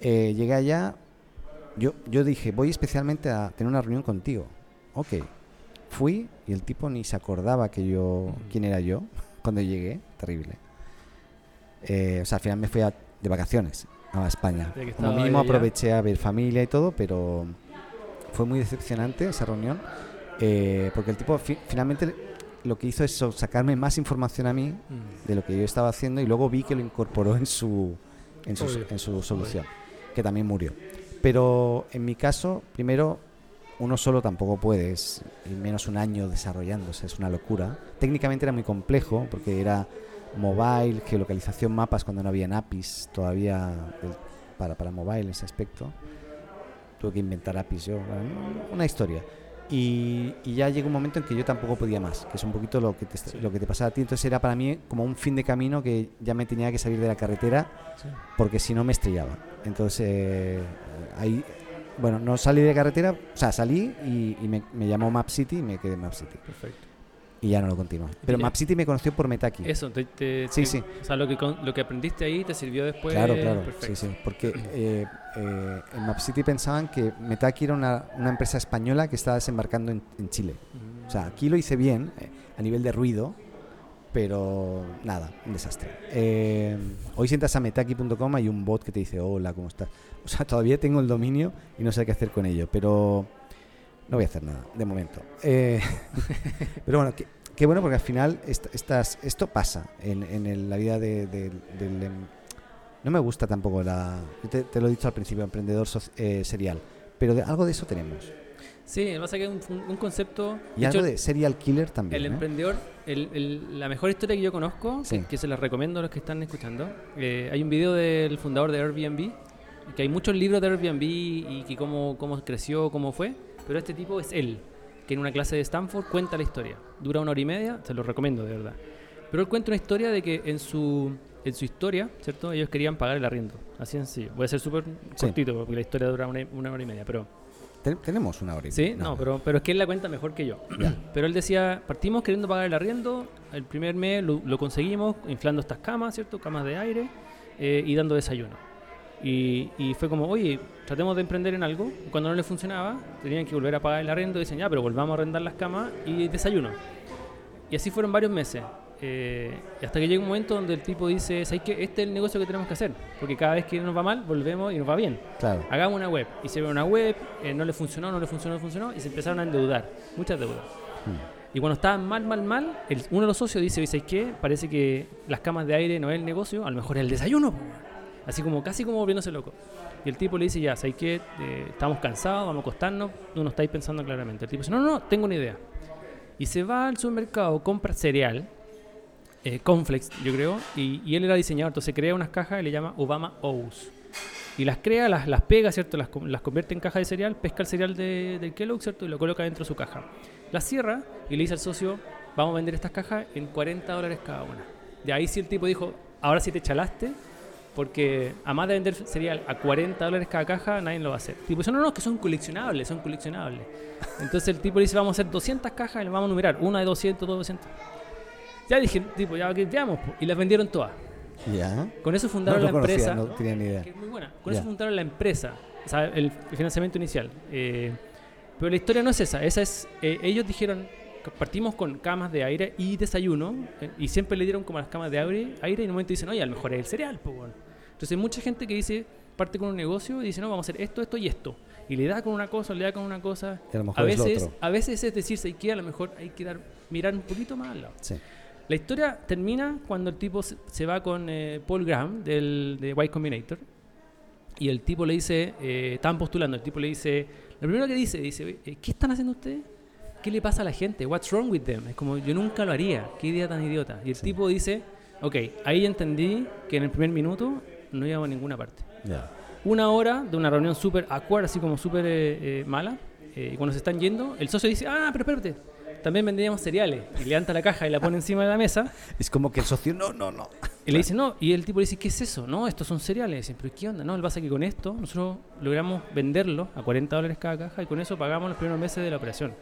Speaker 1: Eh, llegué allá, yo, yo dije, voy especialmente a tener una reunión contigo. Ok. Fui y el tipo ni se acordaba que yo, quién era yo cuando llegué. Terrible. Eh, o sea, al final me fui a- de vacaciones a España. Como mínimo aproveché a ver familia y todo, pero fue muy decepcionante esa reunión. Eh, porque el tipo fi- finalmente lo que hizo es sacarme más información a mí
Speaker 2: Mm.
Speaker 1: de lo que yo estaba haciendo y luego vi que lo incorporó en su, en su,
Speaker 2: Obvio.
Speaker 1: en su solución, que también murió. Pero en mi caso, primero, uno solo tampoco puede, es, menos un año desarrollándose, es una locura. Técnicamente era muy complejo porque era mobile, geolocalización, mapas cuando no había APIs todavía para, para mobile en ese aspecto. Tuve que inventar APIs yo, una historia. Y, y ya llegó un momento en que yo tampoco podía más, que es un poquito lo que te,
Speaker 2: Sí.
Speaker 1: lo que te pasaba a ti. Entonces era para mí como un fin de camino que ya me tenía que salir de la carretera
Speaker 2: Sí.
Speaker 1: porque si no me estrellaba. Entonces eh, ahí, bueno, no salí de la carretera, o sea, salí y, y me, me llamó Map City y me quedé en Map City.
Speaker 2: Perfecto.
Speaker 1: Y ya no lo continué. Pero
Speaker 2: Mira.
Speaker 1: Map City me conoció por Metaki.
Speaker 2: Eso, te, te-
Speaker 1: Sí,
Speaker 2: te-
Speaker 1: sí.
Speaker 2: O sea, lo que, con- lo que aprendiste ahí te sirvió después.
Speaker 1: Claro, claro,
Speaker 2: Perfecto.
Speaker 1: sí, sí, porque eh, eh, en Map City pensaban que Metaki era una, una empresa española que estaba desembarcando en, en Chile.
Speaker 2: Mm.
Speaker 1: O sea, aquí lo hice bien eh, a nivel de ruido, pero nada, un desastre. Eh, hoy si entras a metaki.com hay un bot que te dice, hola, ¿cómo estás? O sea, todavía tengo el dominio y no sé qué hacer con ello, pero no voy a hacer nada, de momento. Eh, pero bueno, qué, qué bueno porque al final est- estas, esto pasa en, en el- la vida de- de- del... em, no me gusta tampoco la... Te, te lo he dicho al principio, emprendedor soci- eh, serial, pero de, algo de eso tenemos.
Speaker 2: Sí, pasa que es un, un concepto.
Speaker 1: Y
Speaker 2: de
Speaker 1: algo
Speaker 2: hecho,
Speaker 1: de serial killer también.
Speaker 2: El
Speaker 1: ¿eh?
Speaker 2: emprendedor, el- el- la mejor historia que yo conozco,
Speaker 1: Sí.
Speaker 2: que, que se la recomiendo a los que están escuchando, eh, hay un video del fundador de Airbnb, que hay muchos libros de Airbnb y que cómo, cómo creció, cómo fue, pero este tipo es él, que en una clase de Stanford cuenta la historia. Dura una hora y media, se lo recomiendo de verdad. Pero él cuenta una historia de que en su, en su historia, ¿cierto? Ellos querían pagar el arriendo. Así sencillo. Voy a ser súper
Speaker 1: Sí.
Speaker 2: cortito porque la historia dura una, una hora y media, pero...
Speaker 1: Ten- tenemos una hora. y
Speaker 2: Sí,
Speaker 1: media,
Speaker 2: no,
Speaker 1: nada.
Speaker 2: pero, pero es que él la cuenta mejor que yo. pero él decía, partimos queriendo pagar el arriendo, el primer mes lo, lo conseguimos inflando estas camas, ¿cierto? Camas de aire eh, y dando desayuno. Y, y fue como, oye, tratemos de emprender en algo. Cuando no le funcionaba, tenían que volver a pagar el arriendo y dicen, ya, pero volvamos a arrendar las camas y desayuno. Y así fueron varios meses. Eh, hasta que llega un momento donde el tipo dice, ¿sabes qué? Este es el negocio que tenemos que hacer. Porque cada vez que nos va mal, volvemos y nos va bien
Speaker 1: Claro.
Speaker 2: hagamos una web. Y se ve una web, eh, no le funcionó, no le funcionó, no le funcionó, y se empezaron a endeudar, muchas deudas. Y cuando estaban mal, mal, mal, el- uno de los socios dice, ¿sabes qué? Parece que las camas de aire no es el negocio, a lo mejor es el desayuno. Po". Así como, casi como volviéndose loco. Y el tipo le dice, ya, ¿sabes qué? Eh, estamos cansados, vamos a acostarnos, no nos estáis pensando claramente. El tipo dice, no, no, no, tengo una idea. Y se va al supermercado, compra cereal, eh, Conflex, yo creo, y, y él era diseñador, entonces crea unas cajas y le llama Obama O's. Y las crea, las, las pega, ¿cierto? Las, las convierte en caja de cereal, pesca el cereal de, del Kellogg, ¿cierto? Y lo coloca dentro de su caja. Las cierra y le dice al socio, vamos a vender estas cajas en 40 dólares cada una. De ahí sí el tipo dijo, ahora sí te chalaste, porque además de vender cereal a 40 dólares cada caja, nadie lo va a hacer. Tipo, no, no, que son coleccionables, son coleccionables. Entonces el tipo dice, vamos a hacer 200 cajas y las vamos a numerar, una de 200, dos de 200. Ya dije, tipo, ya que veamos, y las vendieron todas.
Speaker 1: Ya.
Speaker 2: Con eso
Speaker 1: No
Speaker 2: fundaron
Speaker 1: lo
Speaker 2: la
Speaker 1: conocía,
Speaker 2: empresa.
Speaker 1: no tenía ni idea.
Speaker 2: Que es muy buena. Con
Speaker 1: Ya.
Speaker 2: eso fundaron la empresa, o sea, el financiamiento inicial. Eh, pero la historia no es esa. Esa es, eh, ellos dijeron, partimos con camas de aire y desayuno, eh, y siempre le dieron como las camas de aire, aire y en un momento dicen, oye, a lo mejor es el cereal, pues bueno. Entonces hay mucha gente que dice, parte con un negocio y dice, no, vamos a hacer esto, esto y esto. Y le da con una cosa, le da con una cosa.
Speaker 1: A lo
Speaker 2: A
Speaker 1: es
Speaker 2: veces,
Speaker 1: otro.
Speaker 2: a veces es decirse que a lo mejor hay que dar, mirar un poquito más al lado.
Speaker 1: Sí.
Speaker 2: La historia termina cuando el tipo se, va con eh, Paul Graham del, de Y Combinator y el tipo le dice, eh, estaban postulando, el tipo le dice, lo primero que dice, dice, eh, ¿qué están haciendo ustedes? ¿Qué le pasa a la gente? What's wrong with them? Es como, yo nunca lo haría, qué idea tan idiota. Y el tipo dice, ok, ahí entendí que en el primer minuto no íbamos a ninguna parte una hora de una reunión súper awkward, así como súper eh, eh, mala. eh, y cuando se están yendo, el socio dice, ah, pero espérate, también vendíamos cereales. Y levanta la caja y la pone encima de la mesa.
Speaker 1: Es como que el socio, no, no, no.
Speaker 2: Y le dice, no. Y el tipo le dice, ¿qué es eso? No, estos son cereales. Y dicen, pero ¿qué onda? No, el pasa que con esto nosotros logramos venderlo a 40 dólares cada caja y con eso pagamos los primeros meses de la operación.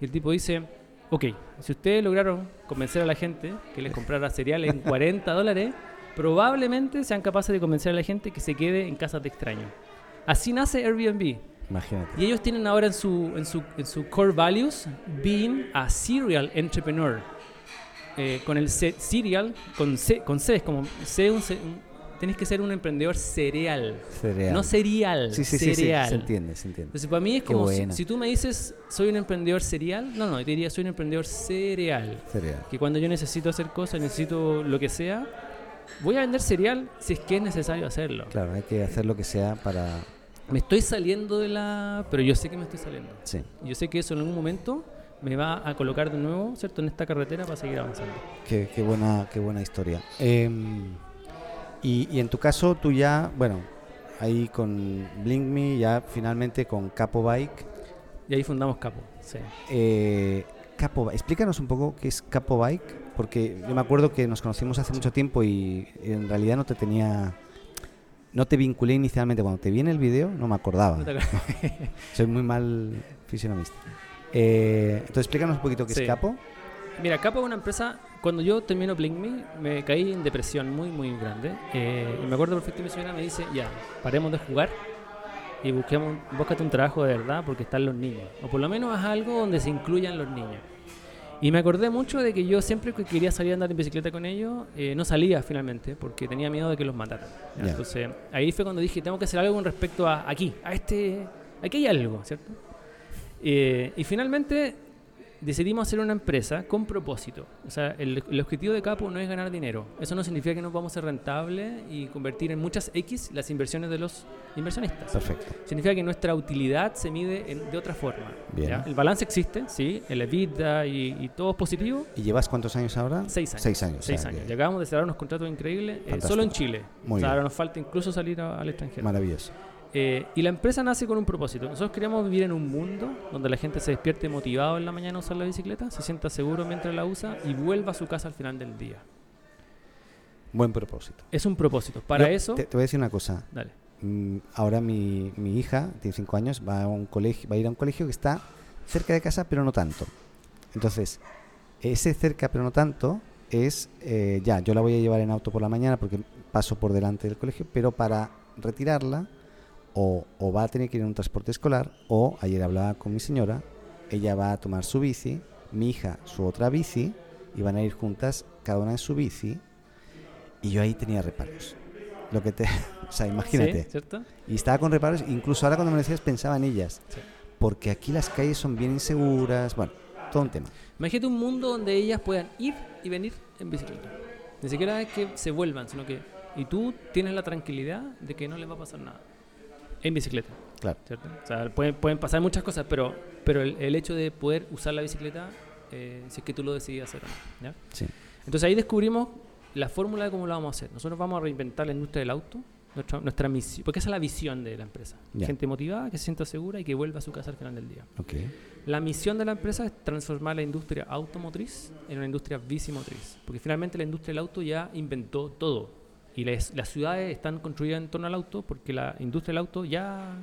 Speaker 2: Y el tipo dice, ok, si ustedes lograron convencer a la gente que les comprara cereales en 40 dólares, probablemente sean capaces de convencer a la gente que se quede en casas de extraños. Así nace Airbnb.
Speaker 1: Imagínate.
Speaker 2: Y ellos tienen ahora en su, en su, en su core values being a serial entrepreneur. Eh, con el C- serial, con C, con C es como C, un, ce- un- tenés que ser un emprendedor cereal,
Speaker 1: Cereal.
Speaker 2: no serial,
Speaker 1: Sí, sí, sí, sí,
Speaker 2: cereal.
Speaker 1: se entiende, se entiende.
Speaker 2: Entonces, para mí es como si, si tú me dices, soy un emprendedor serial, no, no, yo te diría, soy un emprendedor cereal.
Speaker 1: Cereal.
Speaker 2: Que cuando yo necesito hacer cosas, necesito lo que sea, voy a vender cereal si es que es necesario hacerlo.
Speaker 1: Claro, hay que hacer lo que sea para...
Speaker 2: Me estoy saliendo de la... Pero yo sé que me estoy saliendo.
Speaker 1: Sí.
Speaker 2: Yo sé que eso en algún momento me va a colocar de nuevo, ¿cierto?, en esta carretera para seguir avanzando.
Speaker 1: Qué, qué buena, qué buena historia. Em, y, y en tu caso, tú ya, bueno, ahí con Blink Me, ya finalmente con Capo Bike.
Speaker 2: Y ahí fundamos Capo, sí.
Speaker 1: Eh, Capo, explícanos un poco qué es Capo Bike, porque yo me acuerdo que nos conocimos hace mucho tiempo y en realidad no te tenía, no te vinculé inicialmente. Cuando te vi en el video no me acordaba.
Speaker 2: ¿No?
Speaker 1: Soy muy mal fisionomista. Eh, entonces explícanos un poquito qué
Speaker 2: Sí.
Speaker 1: es Capo.
Speaker 2: Mira, Capo es una empresa, cuando yo termino Blink Me, me caí en depresión muy, muy grande. Eh, y me acuerdo perfecto, mi señora me dice, ya, paremos de jugar y busquemos, búscate un trabajo de verdad porque están los niños. O por lo menos haz algo donde se incluyan los niños. Y me acordé mucho de que yo siempre que quería salir a andar en bicicleta con ellos, eh, no salía finalmente porque tenía miedo de que los mataran. Entonces ahí fue cuando dije, tengo que hacer algo con respecto a aquí, a este, aquí hay algo, ¿cierto? Eh, y finalmente decidimos hacer una empresa con propósito. O sea, el, el objetivo de Capo no es ganar dinero. Eso no significa que no vamos a ser rentables y convertir en muchas X las inversiones de los inversionistas.
Speaker 1: Perfecto.
Speaker 2: Significa que nuestra utilidad se mide en- de otra forma.
Speaker 1: Bien.
Speaker 2: ¿ya? El balance existe, sí, el EBITDA y, y todo es positivo.
Speaker 1: ¿Y llevas cuántos años ahora?
Speaker 2: Seis años.
Speaker 1: Seis años.
Speaker 2: Seis
Speaker 1: sea,
Speaker 2: años. acabamos de cerrar unos contratos increíbles eh, solo en Chile.
Speaker 1: Muy
Speaker 2: o sea,
Speaker 1: bien.
Speaker 2: ahora nos falta incluso salir a- al extranjero.
Speaker 1: Maravilloso.
Speaker 2: Eh, y la empresa nace con un propósito. Nosotros queremos vivir en un mundo donde la gente se despierte motivado en la mañana a usar la bicicleta, se sienta seguro mientras la usa y vuelva a su casa al final del día.
Speaker 1: Buen propósito.
Speaker 2: Es un propósito. Para
Speaker 1: Yo
Speaker 2: eso,
Speaker 1: Te, te voy a decir una cosa.
Speaker 2: dale.
Speaker 1: Mm, ahora mi, mi hija, tiene cinco años, va a, un colegio, va a ir a un colegio que está cerca de casa, pero no tanto. Entonces, ese cerca, pero no tanto, es eh, ya, yo la voy a llevar en auto por la mañana porque paso por delante del colegio, pero para retirarla, o, o va a tener que ir en un transporte escolar, o ayer hablaba con mi señora, ella va a tomar su bici, mi hija su otra bici, y van a ir juntas, cada una en su bici, y yo ahí tenía reparos. Lo que te, o sea, imagínate.
Speaker 2: Sí, ¿Cierto?
Speaker 1: Y estaba con reparos, incluso ahora cuando me decías pensaba en ellas.
Speaker 2: Sí.
Speaker 1: Porque aquí las calles son bien inseguras, bueno, todo un tema.
Speaker 2: Imagínate un mundo donde ellas puedan ir y venir en bicicleta. Ni siquiera es que se vuelvan, sino que. Y tú tienes la tranquilidad de que no les va a pasar nada. En bicicleta,
Speaker 1: Claro.
Speaker 2: ¿cierto? O sea, pueden, pueden pasar muchas cosas, pero, pero el, el hecho de poder usar la bicicleta, eh, si es que tú lo decides hacer. ¿ya?
Speaker 1: Sí.
Speaker 2: Entonces ahí descubrimos la fórmula de cómo lo vamos a hacer. Nosotros vamos a reinventar la industria del auto, nuestra, nuestra misión, porque esa es la visión de la empresa.
Speaker 1: Ya.
Speaker 2: Gente motivada, que se sienta segura y que vuelva a su casa al final del día.
Speaker 1: Ok.
Speaker 2: La misión de la empresa es transformar la industria automotriz en una industria bicimotriz, porque finalmente la industria del auto ya inventó todo y las, las ciudades están construidas en torno al auto porque la industria del auto ya,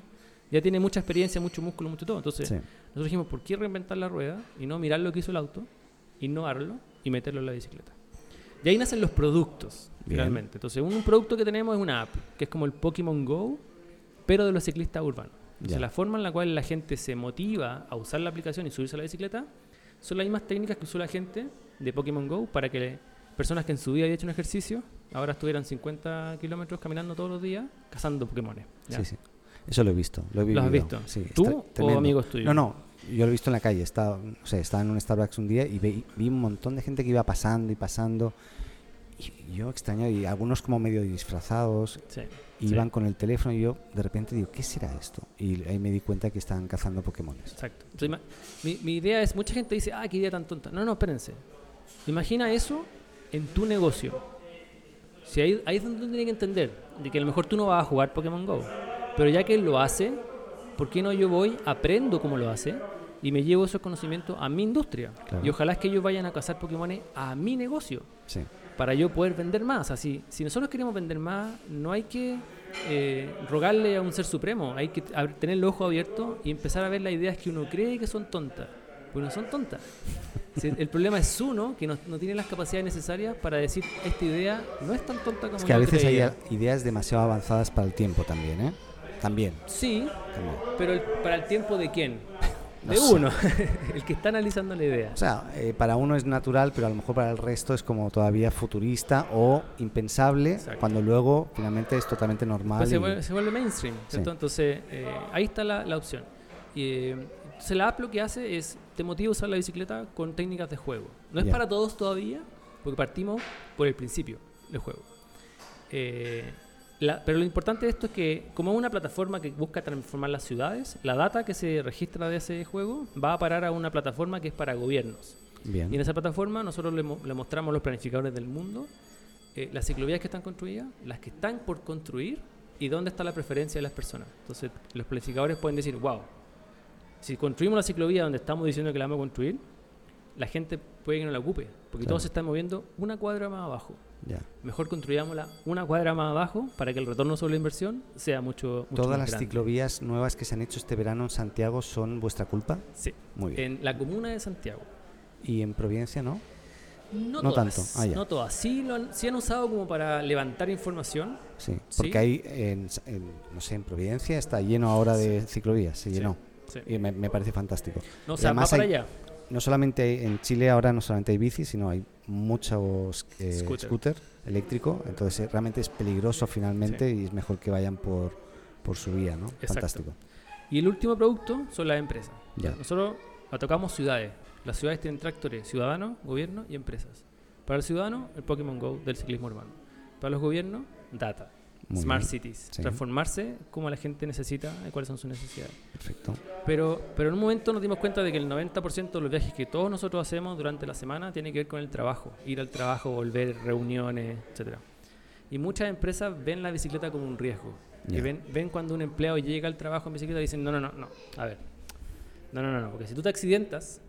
Speaker 2: ya tiene mucha experiencia, mucho músculo, mucho todo. Entonces,
Speaker 1: Sí.
Speaker 2: nosotros dijimos, ¿por qué reinventar la rueda y no mirar lo que hizo el auto, innovarlo y meterlo en la bicicleta? Y ahí nacen los productos,
Speaker 1: Bien.
Speaker 2: finalmente. Entonces, un producto que tenemos es una app, que es como el Pokémon Go, pero de los ciclistas urbanos. Entonces,
Speaker 1: Ya.
Speaker 2: la forma en la cual la gente se motiva a usar la aplicación y subirse a la bicicleta son las mismas técnicas que usó la gente de Pokémon Go para que le- personas que en su vida habían hecho un ejercicio ahora estuvieran 50 kilómetros caminando todos los días cazando Pokémones. ¿ya?
Speaker 1: Sí, sí. Eso lo he visto. Lo, he
Speaker 2: ¿Lo has
Speaker 1: vivido.
Speaker 2: visto?
Speaker 1: Sí,
Speaker 2: ¿Tú o amigos tuyos?
Speaker 1: No, no. Yo lo he visto en la calle. Estaba, no sé, estaba en un Starbucks un día y vi, vi un montón de gente que iba pasando y pasando. Y yo extrañaba, y algunos como medio disfrazados,
Speaker 2: Sí.
Speaker 1: y
Speaker 2: Sí.
Speaker 1: iban con el teléfono y yo de repente digo, ¿qué será esto? Y ahí me di cuenta que estaban cazando Pokémones.
Speaker 2: Exacto. Entonces, mi, mi idea es, mucha gente dice, ah, qué idea tan tonta. No, no, espérense. Imagina eso en tu negocio. Si ahí, ahí es donde uno tiene que entender, de que a lo mejor tú no vas a jugar Pokémon Go, pero ya que él lo hace, ¿por qué no yo voy, aprendo cómo lo hace y me llevo esos conocimientos a mi industria?
Speaker 1: Claro.
Speaker 2: Y ojalá es que ellos vayan a cazar Pokémones a mi negocio
Speaker 1: Sí,
Speaker 2: para yo poder vender más. Así, si nosotros queremos vender más, no hay que eh, rogarle a un ser supremo, hay que tener el ojo abierto y empezar a ver las ideas que uno cree que son tontas, porque no son tontas. El problema es uno que no, no tiene las capacidades necesarias para decir esta idea no es tan tonta como
Speaker 1: es que a veces hay
Speaker 2: creía".
Speaker 1: a- ideas demasiado avanzadas para el tiempo también, ¿eh? También.
Speaker 2: Sí,
Speaker 1: también.
Speaker 2: pero el- para el tiempo de quién?
Speaker 1: No
Speaker 2: De
Speaker 1: sé.
Speaker 2: uno, el que está analizando la idea.
Speaker 1: O sea, eh, para uno es natural, pero a lo mejor para el resto es como todavía futurista o impensable,
Speaker 2: Exacto.
Speaker 1: cuando luego finalmente es totalmente normal.
Speaker 2: Pues se,
Speaker 1: y-
Speaker 2: vuelve, se vuelve mainstream. Entonces, eh, ahí está la, la opción. Y, eh, app lo que hace es, te motiva a usar la bicicleta con técnicas de juego. No es
Speaker 1: Ya.
Speaker 2: para todos todavía, porque partimos por el principio del juego. Eh, la- pero lo importante de esto es que, como es una plataforma que busca transformar las ciudades, la data que se registra de ese juego va a parar a una plataforma que es para gobiernos.
Speaker 1: Bien.
Speaker 2: Y en esa plataforma nosotros le, mo- le mostramos a los planificadores del mundo eh, las ciclovías que están construidas, las que están por construir y dónde está la preferencia de las personas. Entonces los planificadores pueden decir, wow, si construimos la ciclovía donde estamos diciendo que la vamos a construir, la gente puede que no la ocupe, porque
Speaker 1: Claro.
Speaker 2: todos se están moviendo una cuadra más abajo.
Speaker 1: Ya.
Speaker 2: Mejor construyámosla una cuadra más abajo para que el retorno sobre la inversión sea mucho, mucho
Speaker 1: ¿Todas
Speaker 2: más
Speaker 1: las
Speaker 2: grande.
Speaker 1: ciclovías nuevas que se han hecho este verano en Santiago son vuestra culpa?
Speaker 2: Sí.
Speaker 1: Muy bien.
Speaker 2: En la comuna de Santiago.
Speaker 1: ¿Y en Providencia no?
Speaker 2: No,
Speaker 1: No
Speaker 2: todas,
Speaker 1: tanto. Ah, ya.
Speaker 2: no todas. Sí, lo han, sí han usado como para levantar información,
Speaker 1: Sí.
Speaker 2: Sí.
Speaker 1: Porque hay, en, en, no sé, en Providencia está lleno ahora de ciclovías, se
Speaker 2: Sí.
Speaker 1: llenó.
Speaker 2: Sí.
Speaker 1: Y me, me parece fantástico.
Speaker 2: No, o sea, va
Speaker 1: además
Speaker 2: para
Speaker 1: hay-
Speaker 2: allá.
Speaker 1: No solamente hay- en Chile ahora no solamente hay bici, sino hay muchos eh,
Speaker 2: Scooter.
Speaker 1: scooter. eléctrico, entonces eh, realmente es peligroso finalmente y es mejor que vayan por, por su vía, ¿no?
Speaker 2: Exacto.
Speaker 1: Fantástico.
Speaker 2: Y el último producto son las empresas.
Speaker 1: Ya.
Speaker 2: Nosotros atacamos ciudades. Las ciudades tienen tractores, ciudadanos, gobierno y empresas. Para el ciudadano, el Pokémon Go del ciclismo urbano. Para los gobiernos, data.
Speaker 1: Muy
Speaker 2: Smart
Speaker 1: bien.
Speaker 2: cities.
Speaker 1: Sí.
Speaker 2: Transformarse como la gente necesita y cuáles son sus necesidades.
Speaker 1: Perfecto.
Speaker 2: Pero, pero en un momento nos dimos cuenta de que el 90% de los viajes que todos nosotros hacemos durante la semana tiene que ver con el trabajo. Ir al trabajo, volver, reuniones, etcétera. Y muchas empresas ven la bicicleta como un riesgo. Y
Speaker 1: Ya.
Speaker 2: ven, ven cuando un empleado llega al trabajo en bicicleta y dicen, no, no, no, no, a ver. No, no, no, no, porque si tú te accidentas,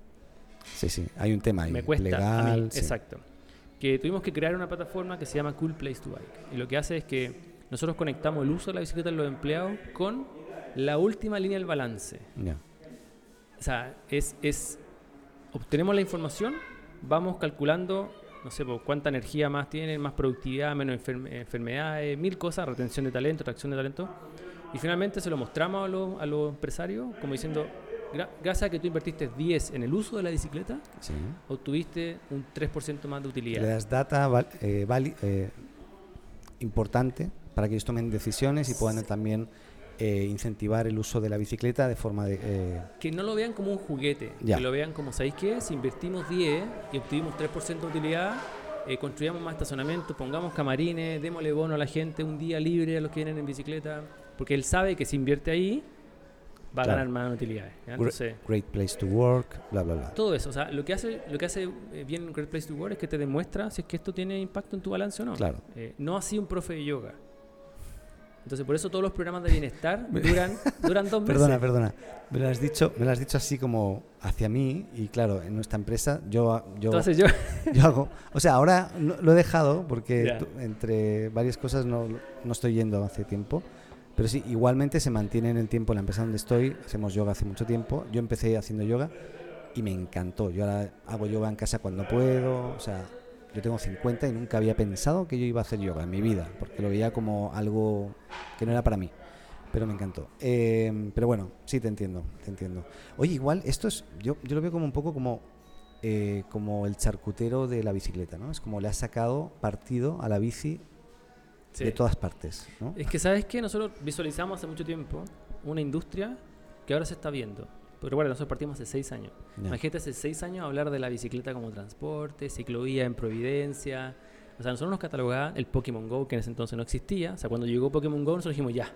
Speaker 1: Sí, sí, hay un tema ahí.
Speaker 2: me cuesta
Speaker 1: legal,
Speaker 2: a mí.
Speaker 1: sí.
Speaker 2: Exacto. Que tuvimos que crear una plataforma que se llama Cool Place to Bike. Y lo que hace es que nosotros conectamos el uso de la bicicleta de los empleados con la última línea del balance. O sea, es, es obtenemos la información, vamos calculando, no sé, pues, cuánta energía más tienen, más productividad, menos enferme- enfermedades, mil cosas, retención de talento, atracción de talento. Y finalmente se lo mostramos a los, a los empresarios como diciendo, "Gra- gracias a que tú invertiste 10 en el uso de la bicicleta,
Speaker 1: sí.
Speaker 2: obtuviste un 3% más de utilidad.
Speaker 1: Le das data val- eh, vali- eh, importante para que ellos tomen decisiones y puedan también eh, incentivar el uso de la bicicleta de forma de... eh,
Speaker 2: Que no lo vean como un juguete,
Speaker 1: Ya.
Speaker 2: que lo vean como, ¿sabéis qué? Si invertimos 10 y obtuvimos 3% de utilidad, eh, construyamos más estacionamientos, pongamos camarines, démosle bono a la gente, un día libre a los que vienen en bicicleta, porque él sabe que si invierte ahí, va a
Speaker 1: Claro.
Speaker 2: ganar más utilidades. Entonces,
Speaker 1: Great place to work, bla, bla, bla.
Speaker 2: todo eso, o sea, lo que hace, lo que hace eh, bien Great Place to Work es que te demuestra si es que esto tiene impacto en tu balance o no.
Speaker 1: Claro.
Speaker 2: Eh, no así un profe de yoga. Entonces, por eso todos los programas de bienestar duran, duran dos meses.
Speaker 1: Perdona, perdona. Me lo has dicho, me lo has dicho así como hacia mí y claro, en nuestra empresa yo yo,
Speaker 2: Entonces yo,
Speaker 1: yo hago, o sea, ahora lo he dejado porque entre varias cosas no, no estoy yendo hace tiempo, pero sí, igualmente se mantiene en el tiempo en la empresa donde estoy, hacemos yoga hace mucho tiempo, yo empecé haciendo yoga y me encantó, yo ahora hago yoga en casa cuando puedo, o sea, yo tengo 50 y nunca había pensado que yo iba a hacer yoga en mi vida, porque lo veía como algo que no era para mí. Pero me encantó. Eh, pero bueno, sí, te entiendo, te entiendo. Oye, igual, esto es, yo, yo lo veo como un poco como, eh, como el charcutero de la bicicleta, ¿no? Es como le has sacado partido a la bici
Speaker 2: Sí.
Speaker 1: de todas partes, ¿no?
Speaker 2: Es que, ¿sabes qué? Nosotros visualizamos hace mucho tiempo una industria que ahora se está viendo. Pero bueno, nosotros partimos hace seis años.
Speaker 1: Ya.
Speaker 2: Imagínate hace seis años hablar de la bicicleta como transporte, ciclovía en Providencia. O sea, nosotros nos catalogaba el Pokémon Go, que en ese entonces no existía. O sea, cuando llegó Pokémon Go, nosotros dijimos ya.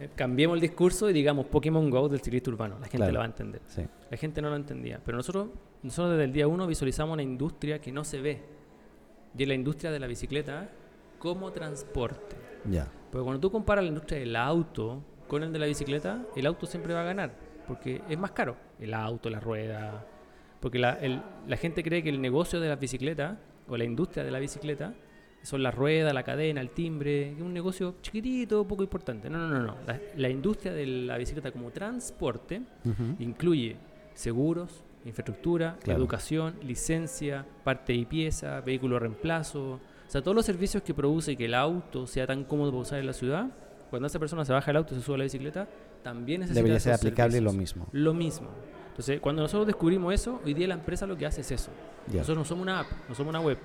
Speaker 2: eh, Cambiemos el discurso y digamos Pokémon Go del ciclista urbano. La gente
Speaker 1: Claro.
Speaker 2: lo va a entender.
Speaker 1: Sí,
Speaker 2: La gente no lo entendía. Pero nosotros, nosotros desde el día uno visualizamos una industria que no se ve. Y es la industria de la bicicleta como transporte.
Speaker 1: ya.
Speaker 2: Porque cuando tú comparas la industria del auto con el de la bicicleta, el auto siempre va a ganar, porque es más caro. El auto, la rueda. Porque la, el- la gente cree que el negocio de las bicicletas, o la industria de la bicicleta, son la rueda, la cadena, el timbre, que es un negocio chiquitito, poco importante. No, no, no, no. La, la industria de la bicicleta como transporte incluye seguros, infraestructura,
Speaker 1: Claro.
Speaker 2: educación, licencia, parte y pieza, vehículo reemplazo. O sea, todos los servicios que produce que el auto sea tan cómodo para usar en la ciudad, cuando esa persona se baja del auto y se sube a la bicicleta, también necesita
Speaker 1: Debería ser aplicable lo
Speaker 2: servicios.
Speaker 1: mismo.
Speaker 2: Lo mismo. Entonces, cuando nosotros descubrimos eso, hoy día la empresa lo que hace es eso.
Speaker 1: Ya.
Speaker 2: Nosotros no somos una app, no somos una web.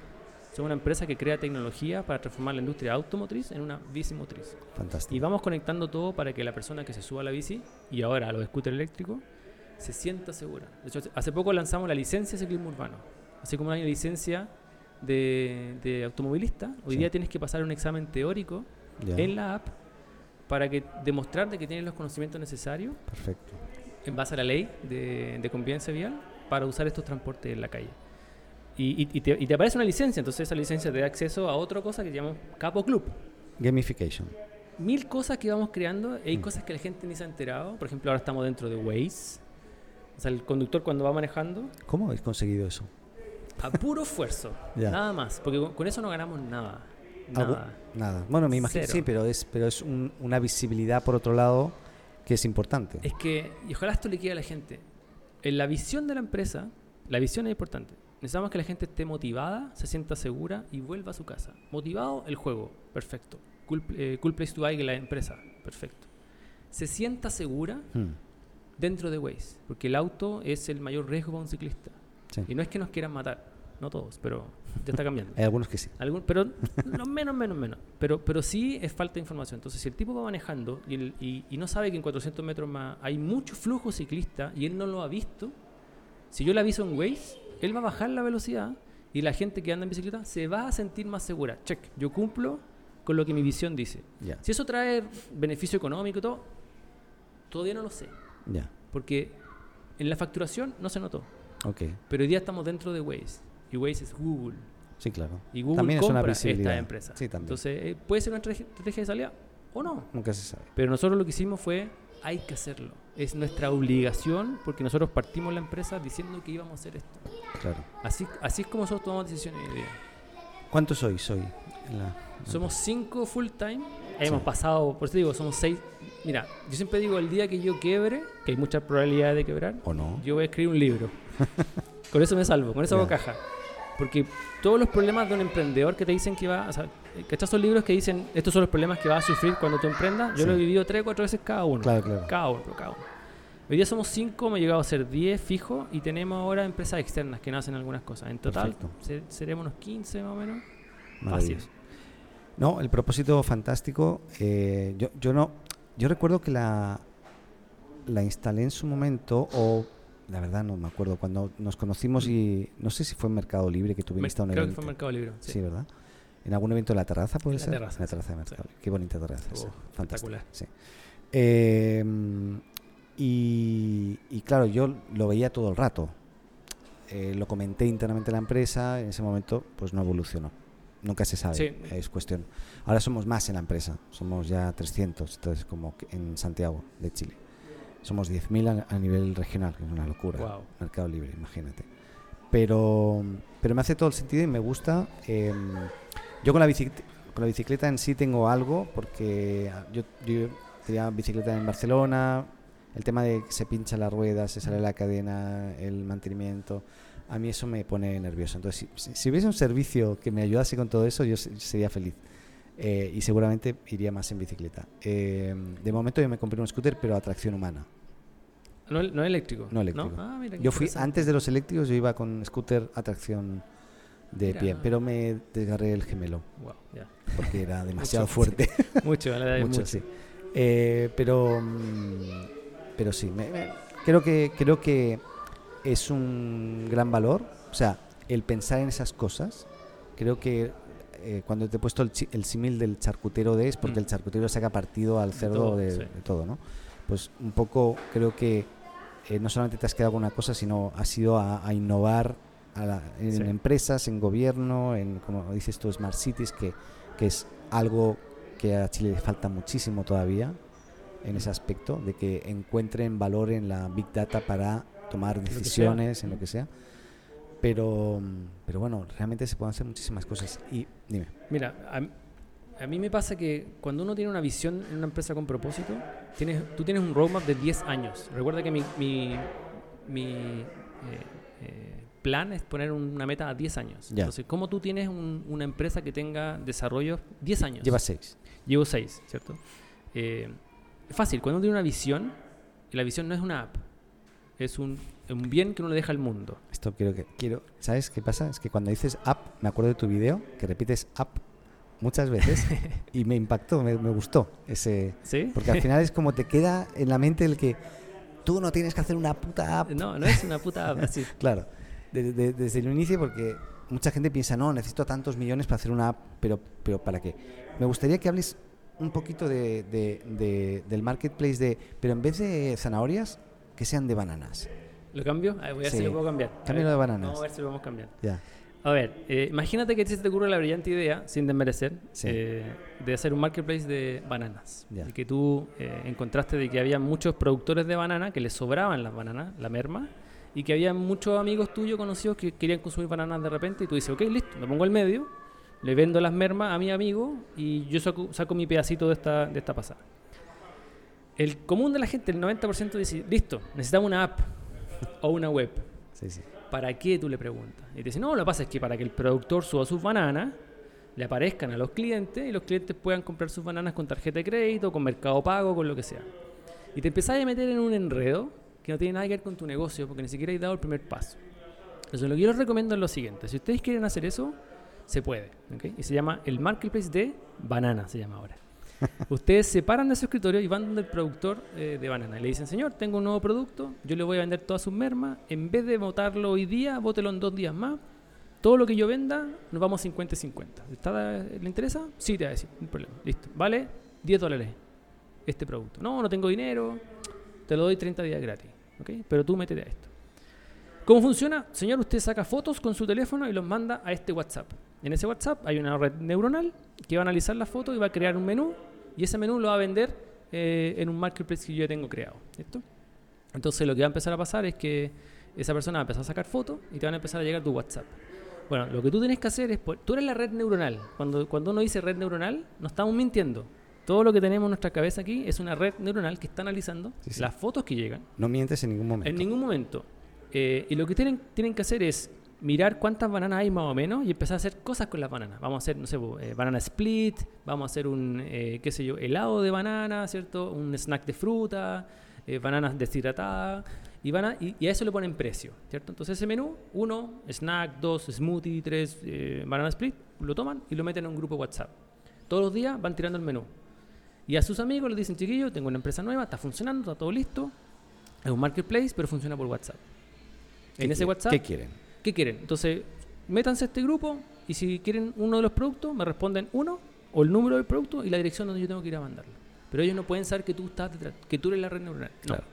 Speaker 2: Somos una empresa que crea tecnología para transformar la industria automotriz en una bici motriz.
Speaker 1: Fantástico.
Speaker 2: Y vamos conectando todo para que la persona que se suba a la bici y ahora a los scooters eléctricos se sienta segura. De hecho, hace- poco lanzamos la licencia de ciclismo urbano. Así como una licencia de, de automovilista, hoy
Speaker 1: Sí.
Speaker 2: día tienes que pasar un examen teórico
Speaker 1: Ya.
Speaker 2: en la app para que demostrar de que tienes los conocimientos necesarios
Speaker 1: Perfecto.
Speaker 2: en base a la ley de, de convivencia vial para usar estos transportes en la calle. Y, y- te, y te aparece una licencia, entonces esa licencia te da acceso a otra cosa que llamamos Capo Club
Speaker 1: Gamification.
Speaker 2: mil cosas que vamos creando y hay
Speaker 1: Mm.
Speaker 2: cosas que la gente ni se ha enterado. Por ejemplo, ahora estamos dentro de Waze. O sea, el conductor cuando va manejando,
Speaker 1: ¿Cómo habéis conseguido eso?
Speaker 2: a puro esfuerzo,
Speaker 1: Ya.
Speaker 2: nada más, porque con, con eso no ganamos nada. Nada.
Speaker 1: Nada. Bueno, me imagino,
Speaker 2: Cero.
Speaker 1: sí, pero es, pero es un- una visibilidad por otro lado que es importante.
Speaker 2: Es que, y ojalá esto le quede a la gente, en la visión de la empresa, la visión es importante. Necesitamos que la gente esté motivada, se sienta segura y vuelva a su casa. Motivado, el juego, perfecto. Cool, eh, cool place to buy, la empresa, perfecto. Se sienta segura
Speaker 1: Hmm,
Speaker 2: dentro de Waze, porque el auto es el mayor riesgo para un ciclista.
Speaker 1: sí.
Speaker 2: Y no es que nos quieran matar, no todos, pero ya está cambiando.
Speaker 1: Hay algunos que sí.
Speaker 2: Pero no, menos, menos, menos. Pero, pero sí es falta de información. Entonces, si el tipo va manejando y, el- y- y no sabe que en 400 metros más hay mucho flujo ciclista y él no lo ha visto, si yo le aviso en Waze, él va a bajar la velocidad y la gente que anda en bicicleta se va a sentir más segura. Check, yo cumplo con lo que mi visión dice.
Speaker 1: Ya.
Speaker 2: Si eso trae beneficio económico y todo, todavía no lo sé.
Speaker 1: Ya.
Speaker 2: Porque en la facturación no se notó.
Speaker 1: Ok.
Speaker 2: Pero hoy día estamos dentro de Waze. Y Waze es Google.
Speaker 1: Sí, claro.
Speaker 2: Y Google
Speaker 1: También es una
Speaker 2: compra
Speaker 1: visibilidad.
Speaker 2: esta empresa.
Speaker 1: Sí, también.
Speaker 2: Entonces, eh, puede ser una estrategia de salida o no.
Speaker 1: Nunca se sabe.
Speaker 2: Pero nosotros lo que hicimos fue, hay que hacerlo. Es nuestra obligación porque nosotros partimos la empresa diciendo que íbamos a hacer esto.
Speaker 1: Claro.
Speaker 2: Así, así es como nosotros tomamos decisiones hoy día.
Speaker 1: ¿Cuántos sois hoy? la-
Speaker 2: Somos cinco full time. Hemos pasado, por eso digo, somos seis. Mira, yo siempre digo, el día que yo quiebre, que hay mucha probabilidad de quebrar,
Speaker 1: ¿O no?
Speaker 2: yo voy a escribir un libro. con eso me salvo, con eso hago
Speaker 1: Ya.
Speaker 2: Porque todos los problemas de un emprendedor que te dicen que va, o sea, ¿cachai esos libros que dicen estos son los problemas que vas a sufrir cuando tú emprendas? Yo
Speaker 1: Sí.
Speaker 2: lo he vivido tres o cuatro veces cada uno.
Speaker 1: Claro, claro.
Speaker 2: Cada uno, cada uno. Hoy día somos cinco, hemos llegado a ser 10 fijos y tenemos ahora empresas externas que nos hacen algunas cosas. En total se- seremos unos 15 más o menos. Fácil.
Speaker 1: No, el propósito fantástico. eh, yo, yo no. Yo recuerdo que la, la instalé en su momento, o la verdad no me acuerdo, cuando nos conocimos y no sé si fue en Mercado Libre que tú viniste a un
Speaker 2: creo que
Speaker 1: evento.
Speaker 2: fue Mercado Libre. Sí.
Speaker 1: Sí, ¿verdad? ¿En algún evento de la terraza puede
Speaker 2: En la
Speaker 1: ser?
Speaker 2: terraza,
Speaker 1: En la terraza de. Mercado. Qué bonita terraza.
Speaker 2: Oh, espectacular.
Speaker 1: Sí. Eh, Y, y claro, yo lo veía todo el rato. Eh, lo comenté internamente en la empresa, en ese momento pues no evolucionó. Nunca se sabe,
Speaker 2: Sí.
Speaker 1: es cuestión. Ahora somos más en la empresa, somos ya 300, entonces como en Santiago de Chile. Somos 10.000 a, a nivel regional, que es una locura. Mercado Libre, imagínate. Pero, pero me hace todo el sentido y me gusta. eh, yo con la, bicicleta, con la bicicleta en sí tengo algo, porque yo, yo tenía bicicleta en Barcelona, el tema de que se pincha la rueda, se sale la cadena, el mantenimiento, a mí eso me pone nervioso. Entonces, si, si- hubiese un servicio que me ayudase con todo eso, yo se- sería feliz. Eh, y seguramente iría más en bicicleta. Eh, de momento yo me compré un scooter, pero a tracción humana.
Speaker 2: No, no eléctrico.
Speaker 1: No eléctrico.
Speaker 2: Ah, mira,
Speaker 1: Yo fui, antes de los eléctricos, yo iba con scooter a tracción de
Speaker 2: Mira.
Speaker 1: pie, pero me desgarré el gemelo
Speaker 2: Wow, ya.
Speaker 1: porque era demasiado
Speaker 2: Mucho,
Speaker 1: fuerte.
Speaker 2: Mucho, la verdad
Speaker 1: Mucho,
Speaker 2: mucho.
Speaker 1: sí. Eh, pero, mm, pero sí, me- me- creo, que, creo que es un gran valor. O sea, el pensar en esas cosas, creo que eh, cuando te he puesto el, el símil del charcutero de es porque
Speaker 2: Mm.
Speaker 1: el charcutero saca partido al cerdo
Speaker 2: todo,
Speaker 1: de,
Speaker 2: sí.
Speaker 1: de todo, ¿no? Pues un poco creo que eh, no solamente te has quedado con una cosa, sino has ido a, a innovar a la- en
Speaker 2: Sí.
Speaker 1: empresas, en gobierno, en, como dices tú, Smart Cities, que, que es algo que a Chile le falta muchísimo todavía en ese aspecto, de que encuentren valor en la Big Data para tomar decisiones, en lo que sea. Pero, pero bueno, realmente se pueden hacer muchísimas cosas. Y dime,
Speaker 2: Mira, a, mí me pasa que cuando uno tiene una visión en una empresa con propósito, tienes, tú tienes un roadmap de 10 años. Recuerda que mi, mi, mi, eh, eh, plan es poner una meta a 10 años.
Speaker 1: Ya.
Speaker 2: Entonces, ¿cómo tú tienes un- una empresa que tenga desarrollo 10 años?
Speaker 1: lleva seis.
Speaker 2: Llevo 6, ¿cierto? Eh, es fácil, cuando uno tiene una visión, y la visión no es una app, es un, un bien que uno le deja al mundo.
Speaker 1: Esto quiero que quiero. ¿Sabes qué pasa? Es que cuando dices app, me acuerdo de tu video, que repites app muchas veces y me impactó, me, me gustó ese.
Speaker 2: ¿Sí?
Speaker 1: Porque al final es como te queda en la mente el que tú no tienes que hacer una puta app.
Speaker 2: No, no es una puta app, así.
Speaker 1: Claro, de- de- desde el inicio porque mucha gente piensa, no, necesito tantos millones para hacer una app, pero, pero ¿para qué? Me gustaría que hables un poquito de, de- de- del marketplace de, pero en vez de zanahorias, que sean de bananas.
Speaker 2: ¿Lo cambio? A ver, voy a ver
Speaker 1: Sí.
Speaker 2: si lo puedo cambiar.
Speaker 1: Cámbialo de bananas.
Speaker 2: Vamos a ver si lo podemos cambiar.
Speaker 1: Ya.
Speaker 2: A ver, eh, imagínate que a ti se te ocurre la brillante idea, sin desmerecer,
Speaker 1: Sí.
Speaker 2: eh, de hacer un marketplace de bananas.
Speaker 1: Ya.
Speaker 2: Y que tú eh, encontraste de que había muchos productores de banana que les sobraban las bananas, la merma, y que había muchos amigos tuyos conocidos que querían consumir bananas de repente, y tú dices, ok, listo, me pongo al medio, le vendo las mermas a mi amigo y yo saco, saco mi pedacito de esta, de esta pasada. El común de la gente, el 90% dice, listo, necesitamos una app o una web.
Speaker 1: Sí, sí.
Speaker 2: ¿Para qué? Tú le preguntas. Y te dice, no, lo que pasa es que para que el productor suba sus bananas, le aparezcan a los clientes y los clientes puedan comprar sus bananas con tarjeta de crédito, con mercado pago, con lo que sea. Y te empezás a meter en un enredo que no tiene nada que ver con tu negocio, porque ni siquiera has dado el primer paso. Entonces, lo que yo les recomiendo es lo siguiente. Si ustedes quieren hacer eso, se puede. Y se llama el marketplace de banana, se llama ahora. Ustedes se paran de su escritorio y van donde el productor eh, de banana. Y le dicen, señor, tengo un nuevo producto, yo le voy a vender todas sus mermas. En vez de votarlo hoy día, bótelo en dos días más. Todo lo que yo venda, nos vamos 50-50. ¿Está- ¿Le interesa? Sí, te va a decir, no problema. Listo. Vale 10 dólares este producto. No, no tengo dinero, te lo doy 30 días gratis. ¿ok? Pero tú métete a esto. ¿Cómo funciona? Señor, usted saca fotos con su teléfono y los manda a este WhatsApp. En ese WhatsApp hay una red neuronal que va a analizar las fotos y va a crear un menú y ese menú lo va a vender eh, en un marketplace que yo ya tengo creado. ¿Listo? Entonces lo que va a empezar a pasar es que esa persona va a empezar a sacar fotos y te van a empezar a llegar tu WhatsApp. Bueno, lo que tú tienes que hacer es, tú eres la red neuronal. Cuando, cuando uno dice red neuronal, no estamos mintiendo. Todo lo que tenemos en nuestra cabeza aquí es una red neuronal que está analizando
Speaker 1: Sí, sí.
Speaker 2: las fotos que llegan
Speaker 1: No mientes en ningún momento.
Speaker 2: en ningún momento. Eh, y lo que tienen, tienen que hacer es mirar cuántas bananas hay más o menos y empezar a hacer cosas con las bananas. Vamos a hacer, no sé, eh, banana split, vamos a hacer un, eh, qué sé yo, helado de banana, ¿cierto? Un snack de fruta, eh, bananas deshidratadas. Y, van a, y, y a eso le ponen precio, ¿cierto? Entonces ese menú, uno, snack, dos, smoothie, tres, banana split, lo toman y lo meten en un grupo WhatsApp. Todos los días van tirando el menú. Y a sus amigos les dicen, chiquillos, tengo una empresa nueva, está funcionando, está todo listo. Es un marketplace, pero funciona por WhatsApp.
Speaker 1: ¿Qué
Speaker 2: En ese WhatsApp,
Speaker 1: ¿Qué quieren?
Speaker 2: ¿Qué quieren? Entonces, métanse a este grupo y si quieren uno de los productos, me responden uno o el número del producto y la dirección donde yo tengo que ir a mandarlo. Pero ellos no pueden saber que tú estás detrás, que tú eres la red neuronal. No.
Speaker 1: Claro.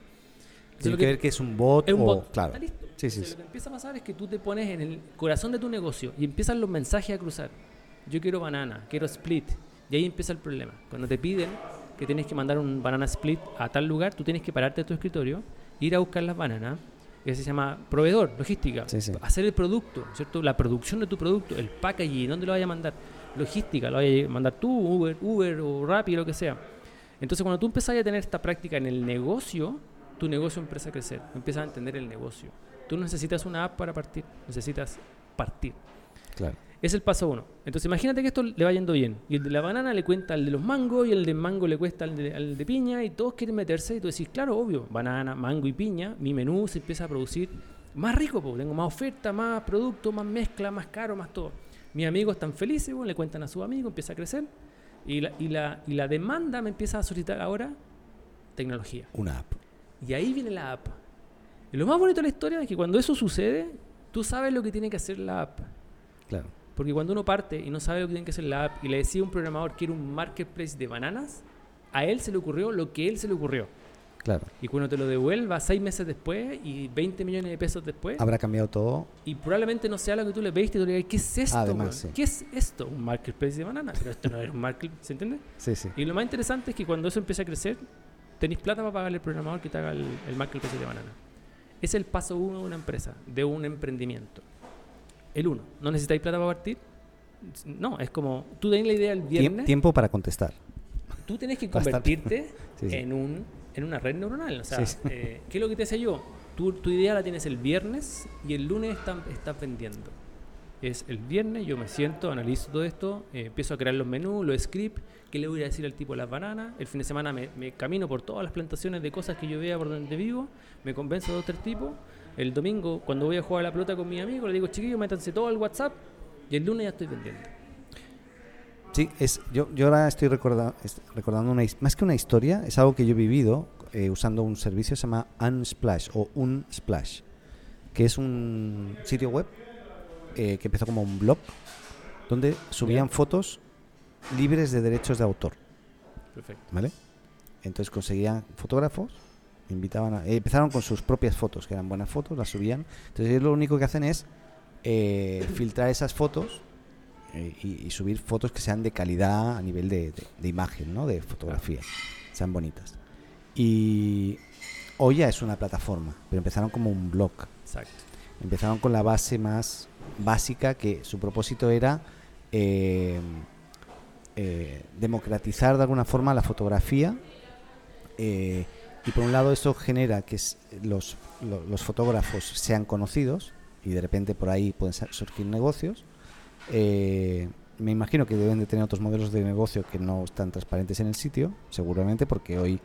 Speaker 1: Tiene que,
Speaker 2: que-
Speaker 1: ver que es un bot
Speaker 2: Es un
Speaker 1: o...
Speaker 2: bot.
Speaker 1: Claro.
Speaker 2: Está listo.
Speaker 1: Sí, sí,
Speaker 2: Entonces,
Speaker 1: sí.
Speaker 2: Lo que empieza a pasar es que tú te pones en el corazón de tu negocio y empiezan los mensajes a cruzar. Yo quiero banana, quiero split. Y ahí empieza el problema. Cuando te piden que tienes que mandar un banana split a tal lugar, tú tienes que pararte de tu escritorio, ir a buscar las bananas. Ese se llama proveedor, logística.
Speaker 1: Sí, sí.
Speaker 2: Hacer el producto, ¿cierto? La producción de tu producto, el packaging, ¿dónde lo vayas a mandar? Logística, lo vayas a mandar tú, Uber, Uber o Rappi, lo que sea. Entonces, cuando tú empiezas a tener esta práctica en el negocio, tu negocio empieza a crecer, empiezas a entender el negocio. Tú no necesitas una app para partir, necesitas partir.
Speaker 1: Claro.
Speaker 2: Es el paso uno. Entonces, imagínate que esto le va yendo bien. Y el de la banana le cuenta al de los mangos, y el de mango le cuesta al de, al de piña, y todos quieren meterse. Y tú decís, claro, obvio, banana, mango y piña, mi menú se empieza a producir más rico, porque tengo más oferta, más producto, más mezcla, más caro, más todo. Mis amigos están felices, bueno, le cuentan a sus amigos, empieza a crecer. Y la, y, la, y la demanda me empieza a solicitar ahora tecnología.
Speaker 1: Una app.
Speaker 2: Y ahí viene la app. Y lo más bonito de la historia es que cuando eso sucede, tú sabes lo que tiene que hacer la app.
Speaker 1: Claro.
Speaker 2: Porque cuando uno parte y no sabe lo que tiene que hacer la app y le decía a un programador que era un marketplace de bananas, a él se le ocurrió lo que él se le ocurrió.
Speaker 1: Claro.
Speaker 2: Y cuando te lo devuelva seis meses después y 20 millones de pesos después,
Speaker 1: Habrá cambiado todo.
Speaker 2: y probablemente no sea lo que tú le pediste, y tú le digas, ¿qué es esto?
Speaker 1: Además, sí.
Speaker 2: ¿Qué es esto? Un marketplace de bananas. Pero esto no es un marketplace, ¿se entiende?
Speaker 1: Sí, sí.
Speaker 2: Y lo más interesante es que cuando eso empieza a crecer, tenéis plata para pagarle al programador que te haga el, el marketplace de banana. Es el paso uno de una empresa, de un emprendimiento. El uno. ¿No necesitáis plata para partir? No, es como, tú tenés la idea el viernes,
Speaker 1: tiempo para contestar.
Speaker 2: tú tenés que convertirte
Speaker 1: Sí, sí.
Speaker 2: En, un, en una red neuronal. O sea,
Speaker 1: Sí,
Speaker 2: eh, ¿qué es lo que te decía yo? Tú, tu idea la tienes el viernes y el lunes estás vendiendo. Es el viernes, yo me siento, analizo todo esto, eh, empiezo a crear los menús, los scripts, qué le voy a decir al tipo de las bananas. El fin de semana me, me camino por todas las plantaciones de cosas que yo vea por donde vivo, me convenzo de dos tres tipos. El domingo, cuando voy a jugar a la pelota con mi amigo, le digo, chiquillos, métanse todo al WhatsApp y el lunes ya estoy vendiendo.
Speaker 1: Sí, es, yo, yo ahora estoy recorda- est- recordando una, más que una historia, es algo que yo he vivido eh, usando un servicio que se llama Unsplash o Unsplash, que es un sitio web eh, que empezó como un blog donde subían fotos libres de derechos de autor,
Speaker 2: Perfecto.
Speaker 1: ¿vale? Entonces conseguían fotógrafos, invitaban a, eh, empezaron con sus propias fotos, que eran buenas fotos, las subían. Entonces ellos lo único que hacen es eh, filtrar esas fotos eh, y, y subir fotos que sean de calidad a nivel de, de- de imagen, ¿no? De fotografía, sean bonitas. Y hoy ya es una plataforma, pero empezaron como un blog.
Speaker 2: Exacto.
Speaker 1: Empezaron con la base más básica, que su propósito era eh, democratizar de alguna forma la fotografía. eh, y por un lado eso genera que los, lo- los fotógrafos sean conocidos y de repente por ahí pueden surgir negocios. Eh, me imagino que deben de tener otros modelos de negocio que no están transparentes en el sitio, seguramente, porque hoy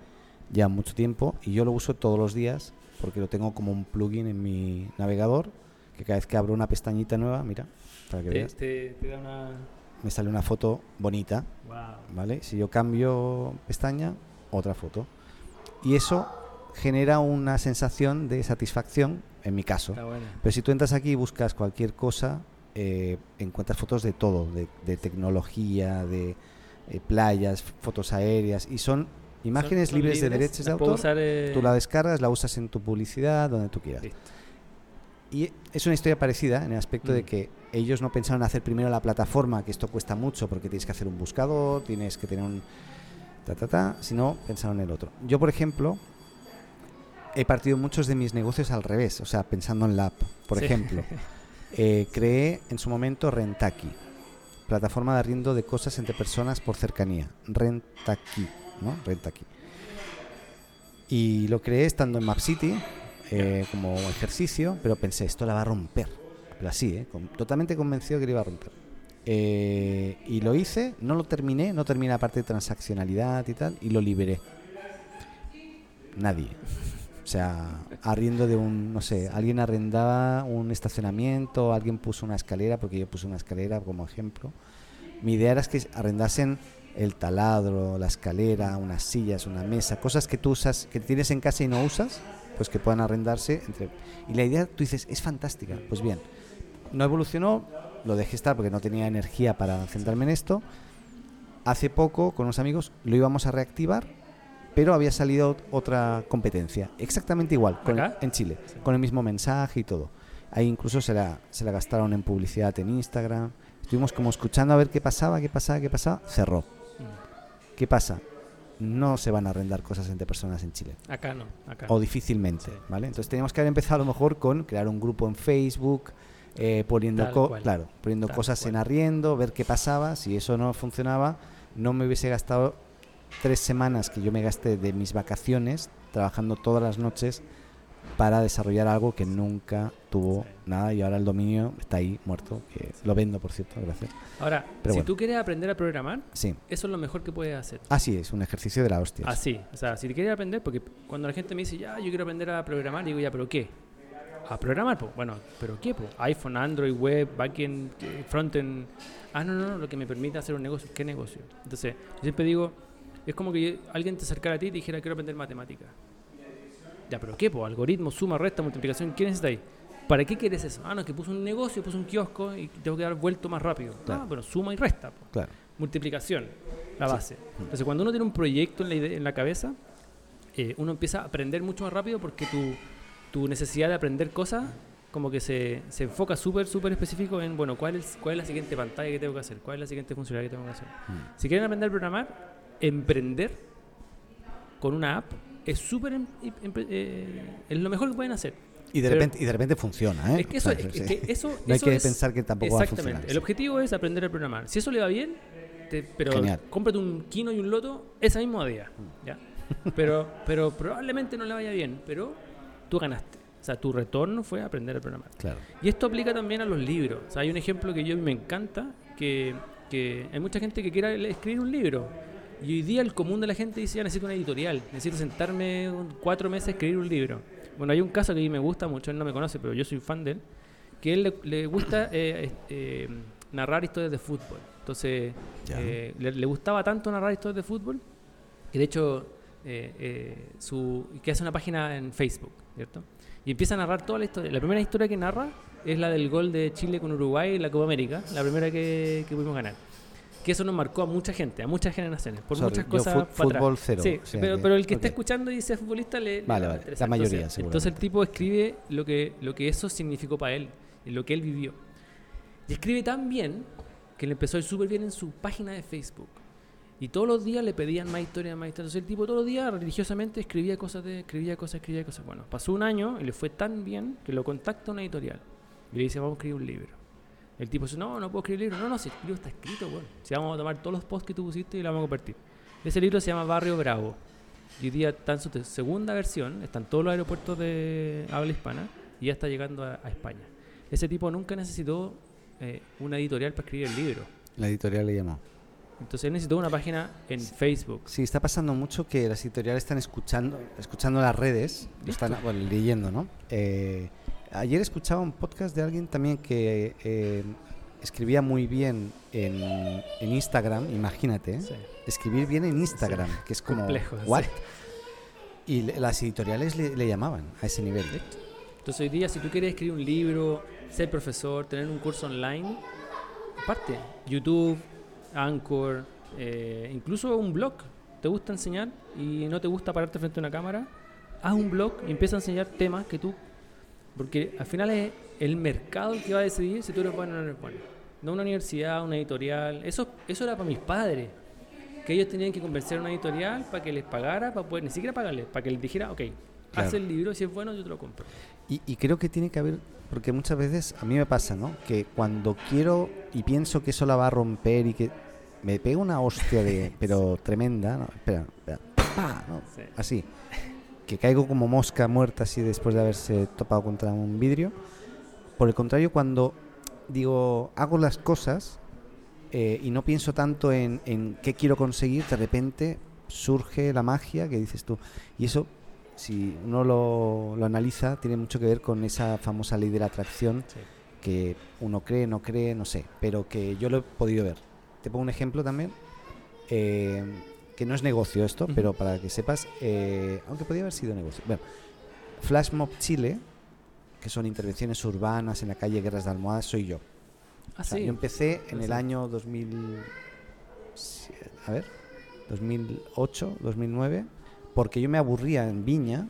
Speaker 1: ya mucho tiempo y yo lo uso todos los días porque lo tengo como un plugin en mi navegador que cada vez que abro una pestañita nueva, mira, para que
Speaker 2: Te,
Speaker 1: veas,
Speaker 2: te- te da una...
Speaker 1: me sale una foto bonita,
Speaker 2: Wow.
Speaker 1: ¿vale? Si yo cambio pestaña, otra foto. Y eso genera una sensación de satisfacción, en mi caso. Pero si tú entras aquí y buscas cualquier cosa, eh, encuentras fotos de todo, de, de tecnología, de eh, playas, fotos aéreas, y son imágenes
Speaker 2: Son-
Speaker 1: libres, de derechos de autor.
Speaker 2: usar, eh,
Speaker 1: Tú la descargas, la usas en tu publicidad, donde tú quieras.
Speaker 2: Listo.
Speaker 1: Y es una historia parecida en el aspecto de
Speaker 2: Mm.
Speaker 1: que ellos no pensaron hacer primero la plataforma, que esto cuesta mucho porque tienes que hacer un buscador, tienes que tener un ta ta ta, sino pensaron en el otro. Yo, por ejemplo, he partido muchos de mis negocios al revés, o sea, pensando en la app. Por
Speaker 2: Sí.
Speaker 1: ejemplo, eh, creé en su momento Rentaki, plataforma de arriendo de cosas entre personas por cercanía. Rentaki, ¿no? Rentaki. Y lo creé estando en Map City eh, como ejercicio, pero pensé, esto la va a romper. Pero así, ¿eh? con- totalmente convencido que lo iba a romper. Eh, y lo hice, no lo terminé, no terminé la parte de transaccionalidad y tal, y lo liberé. Nadie. O sea, arriendo de un, no sé, alguien arrendaba un estacionamiento, alguien puso una escalera, porque yo puse una escalera como ejemplo. Mi idea era que arrendasen el taladro, la escalera, unas sillas, una mesa, cosas que tú usas, que tienes en casa y no usas, pues que puedan arrendarse. Entre... Y la idea, tú dices, es fantástica. Pues bien, no evolucionó, lo dejé estar porque no tenía energía para centrarme en esto. Hace poco, con unos amigos, lo íbamos a reactivar pero había salido otra competencia, exactamente igual, en Chile,
Speaker 2: Sí.
Speaker 1: con el mismo mensaje y todo. Ahí incluso se la, se la gastaron en publicidad en Instagram. Estuvimos como escuchando a ver qué pasaba, qué pasaba, qué pasaba. Cerró.
Speaker 2: Mm.
Speaker 1: ¿Qué pasa? No se van a arrendar cosas entre personas en Chile.
Speaker 2: Acá no, acá.
Speaker 1: O difícilmente,
Speaker 2: Sí.
Speaker 1: ¿vale? Entonces teníamos que haber empezado a lo mejor con crear un grupo en Facebook, eh, poniendo, co- claro, poniendo
Speaker 2: Tal
Speaker 1: cosas en
Speaker 2: cual.
Speaker 1: arriendo, ver qué pasaba. Si eso no funcionaba, no me hubiese gastado tres semanas que yo me gasté de mis vacaciones trabajando todas las noches para desarrollar algo que nunca tuvo
Speaker 2: Sí.
Speaker 1: nada y ahora el dominio está ahí muerto, que lo vendo por cierto, gracias.
Speaker 2: Ahora,
Speaker 1: Pero
Speaker 2: si
Speaker 1: bueno.
Speaker 2: tú quieres aprender a programar,
Speaker 1: Sí,
Speaker 2: eso es lo mejor que puedes hacer.
Speaker 1: así es, un ejercicio de la hostia.
Speaker 2: Así, o sea, si te quieres aprender, porque cuando la gente me dice, ya, yo quiero aprender a programar, digo, ya, ¿pero qué? A programar, pues. Bueno, ¿pero qué, pues? iPhone, Android, web, backend, eh, frontend. Ah, no, no, no, lo que me permite hacer un negocio. ¿Qué negocio? Entonces, yo siempre digo, es como que alguien te acercara a ti y te dijera, quiero aprender matemática. Ya, ¿pero qué, pues? Algoritmo, suma, resta, multiplicación, ¿quién necesita ahí? ¿Para qué quieres eso? Ah, no, es que puse un negocio, puse un kiosco y tengo que dar vuelto más rápido.
Speaker 1: Claro.
Speaker 2: Ah, pero suma y resta, pues
Speaker 1: Claro.
Speaker 2: multiplicación, la base. Entonces, cuando uno tiene un proyecto en la, en la cabeza, eh, uno empieza a aprender mucho más rápido porque tu, tu necesidad de aprender cosas como que se, se enfoca súper, súper específico en, bueno, ¿cuál es, ¿cuál es la siguiente pantalla que tengo que hacer? ¿Cuál es la siguiente funcionalidad que tengo que hacer?
Speaker 1: Mm.
Speaker 2: Si quieren aprender a programar, emprender con una app es súper, em- eh, es lo mejor que pueden hacer.
Speaker 1: Y de
Speaker 2: Pero-
Speaker 1: repente, y de repente funciona, ¿eh?
Speaker 2: Es que eso,
Speaker 1: O sea,
Speaker 2: es, que eso,
Speaker 1: No hay
Speaker 2: eso
Speaker 1: que
Speaker 2: es-
Speaker 1: pensar que tampoco va a
Speaker 2: Exactamente.
Speaker 1: funcionar.
Speaker 2: El objetivo es aprender a programar. Si eso le va bien, te- pero
Speaker 1: Genial.
Speaker 2: cómprate un Kino y un Loto ese mismo día.
Speaker 1: Mm.
Speaker 2: ¿ya? Pero, pero probablemente no le vaya bien, pero tú ganaste. O sea, tu retorno fue aprender a programar.
Speaker 1: Claro.
Speaker 2: Y esto aplica también a los libros. O sea, hay un ejemplo que yo me encanta, que, que hay mucha gente que quiere escribir un libro. Y hoy día el común de la gente dice, ya necesito una editorial, necesito sentarme cuatro meses a escribir un libro. Bueno, hay un caso que a mí me gusta mucho, él no me conoce, pero yo soy fan de él, que a él le, le gusta eh, eh, narrar historias de fútbol. Entonces, eh, le, le gustaba tanto narrar historias de fútbol, que de hecho, su, que hace una página en Facebook, ¿cierto? Y empieza a narrar toda la historia. La primera historia que narra es la del gol de Chile con Uruguay en la Copa América, la primera que, que pudimos ganar. Que eso nos marcó a mucha gente, a muchas generaciones, por
Speaker 1: Sorry,
Speaker 2: muchas
Speaker 1: yo
Speaker 2: cosas. para atrás.
Speaker 1: fútbol cero,
Speaker 2: Sí,
Speaker 1: sea
Speaker 2: pero, pero el que está
Speaker 1: ok.
Speaker 2: escuchando y sea futbolista le, le
Speaker 1: Vale, vale, la mayoría,
Speaker 2: entonces, entonces el tipo escribe lo que, lo que eso significó para él, lo que él vivió. Y escribe tan bien que le empezó a ir súper bien en su página de Facebook. Y todos los días le pedían más historias, más historias. Entonces el tipo todos los días religiosamente escribía cosas, de, escribía cosas, escribía cosas. Bueno, pasó un año y le fue tan bien que lo contacta una editorial. Y le dice, vamos a escribir un libro. El tipo dice, no, no puedo escribir libro. No, no, si el libro está escrito, bueno. Si vamos a tomar todos los posts que tú pusiste y lo vamos a convertir. Ese libro se llama Barrio Bravo. Y hoy día está en su segunda versión, está en todos los aeropuertos de habla hispana y ya está llegando a, a España. Ese tipo nunca necesitó eh, una editorial para escribir el libro.
Speaker 1: La editorial le llamó.
Speaker 2: Entonces él necesitó una página en Facebook.
Speaker 1: Sí, está pasando mucho que las editoriales están escuchando, escuchando las redes, lo están bueno, leyendo, ¿no? Eh, ayer escuchaba un podcast de alguien también que eh, escribía muy bien en, en Instagram, imagínate, ¿eh?
Speaker 2: Sí.
Speaker 1: escribir bien en Instagram, que es como
Speaker 2: Complejo,
Speaker 1: ¿what?
Speaker 2: sí.
Speaker 1: Y le- las editoriales le, le llamaban a ese nivel.
Speaker 2: Entonces hoy día si tú quieres escribir un libro, ser profesor, tener un curso online, parte. YouTube, Anchor, eh, incluso un blog. ¿Te gusta enseñar y no te gusta pararte frente a una cámara? Haz un blog y empieza a enseñar temas que tú... Porque al final es el mercado el que va a decidir si tú eres bueno o no eres bueno. No una universidad, una editorial. Eso, eso era para mis padres. Que ellos tenían que convencer a una editorial para que les pagara, para poder, ni siquiera pagarles, para que les dijera, ok, haz
Speaker 1: Claro.
Speaker 2: el libro, si es bueno yo te lo compro.
Speaker 1: Y, y creo que tiene que haber, porque muchas veces a mí me pasa, ¿no? Que cuando quiero y pienso que eso la va a romper y que me pega una hostia de, pero tremenda, ¿no? Espera. ¿no?
Speaker 2: Sí.
Speaker 1: Así, que caigo como mosca muerta así después de haberse topado contra un vidrio. Por el contrario, cuando digo, hago las cosas eh, y no pienso tanto en, en qué quiero conseguir, de repente surge la magia que dices tú. Y eso, si uno lo, lo analiza, tiene mucho que ver con esa famosa ley de la atracción
Speaker 2: Sí.
Speaker 1: que uno cree, no cree, no sé, pero que yo lo he podido ver. Te pongo un ejemplo también, eh, que no es negocio esto, pero para que sepas, eh, aunque podría haber sido negocio. Bueno, Flash Mob Chile, que son intervenciones urbanas en la calle Guerras de Almohadas, soy yo.
Speaker 2: Ah,
Speaker 1: O sea,
Speaker 2: sí.
Speaker 1: Yo empecé en
Speaker 2: Ah,
Speaker 1: el
Speaker 2: sí.
Speaker 1: año 2000, a ver, 2008, 2009, porque yo me aburría en Viña,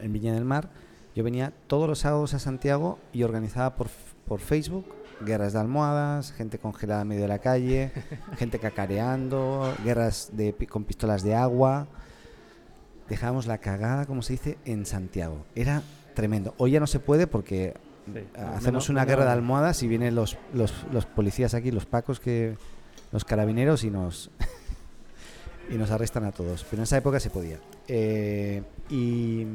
Speaker 1: en Viña del Mar, yo venía todos los sábados a Santiago y organizaba por, por Facebook guerras de almohadas, gente congelada en medio de la calle, gente cacareando, guerras de, con pistolas de agua. Dejábamos la cagada, como se dice, en Santiago. Era tremendo. Hoy ya no se puede porque
Speaker 2: Sí.
Speaker 1: Ah, hacemos
Speaker 2: Menos-
Speaker 1: una
Speaker 2: menos-
Speaker 1: guerra de almohadas y vienen los, los, los policías aquí, los pacos, que los carabineros y nos y nos arrestan a todos. Pero en esa época se podía. Eh, y,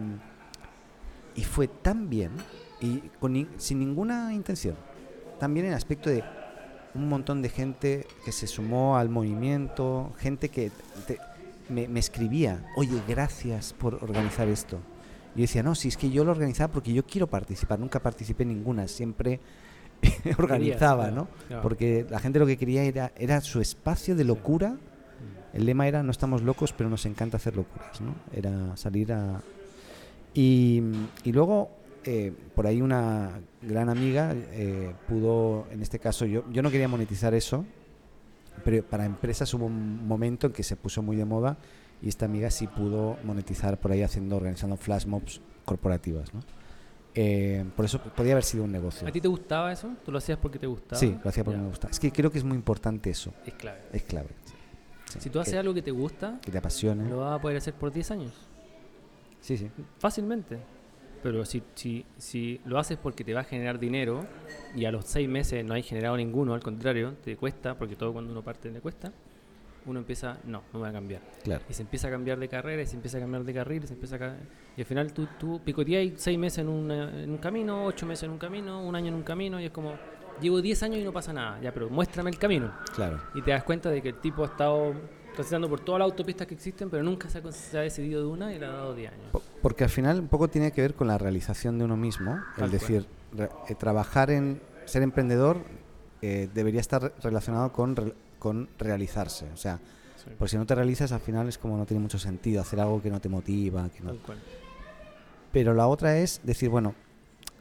Speaker 1: y fue tan bien, y con sin ninguna intención, también el aspecto de un montón de gente que se sumó al movimiento, gente que te- me, me escribía, oye, gracias por organizar esto. Y yo decía, no, si es que yo lo organizaba porque yo quiero participar, nunca participé en ninguna, siempre organizaba, ¿no?
Speaker 2: claro.
Speaker 1: Porque la gente lo que quería era, era su espacio de locura. El lema era, no estamos locos, pero nos encanta hacer locuras, ¿no? Era salir a... Y, y luego, eh, por ahí una gran amiga eh, pudo, en este caso, yo, yo no quería monetizar eso, pero para empresas hubo un momento en que se puso muy de moda y esta amiga sí pudo monetizar por ahí haciendo, organizando flash mobs corporativas, ¿no? Eh, por eso podía haber sido un negocio.
Speaker 2: ¿A ti te gustaba eso? ¿Tú lo hacías porque te gustaba?
Speaker 1: Sí, lo hacía porque
Speaker 2: Ya.
Speaker 1: me gusta. Es que creo que es muy importante eso,
Speaker 2: Es clave.
Speaker 1: es clave. Sí.
Speaker 2: Si tú haces
Speaker 1: que,
Speaker 2: algo que te gusta,
Speaker 1: que te apasione.
Speaker 2: lo vas a poder hacer por 10 años.
Speaker 1: Sí, sí.
Speaker 2: Fácilmente. Pero si, si, si lo haces porque te va a generar dinero y a los 6 meses no hay generado ninguno, al contrario, te cuesta, porque todo cuando uno parte le cuesta, uno empieza, no, no voy a cambiar.
Speaker 1: Claro.
Speaker 2: Y se empieza a cambiar de carrera, y se empieza a cambiar de carril, y se empieza a Y al final tú, tú picoteas 6 meses en, una- en un camino, 8 meses en un camino, un año en un camino, y es como, llevo 10 años y no pasa nada, ya, pero muéstrame el camino.
Speaker 1: Claro.
Speaker 2: Y te das cuenta de que el tipo ha estado transitando por todas las autopistas que existen, pero nunca se ha, con- se ha decidido de una y le ha dado 10 años.
Speaker 1: Po- Porque al final un poco tiene que ver con la realización de uno mismo.
Speaker 2: Tal
Speaker 1: el decir, re- eh, trabajar en ser emprendedor eh, debería estar re- relacionado con, re- con realizarse. O sea,
Speaker 2: Sí.
Speaker 1: porque si no te realizas al final es como no tiene mucho sentido hacer algo que no te motiva. Que no...
Speaker 2: Tal cual.
Speaker 1: Pero la otra es decir, bueno,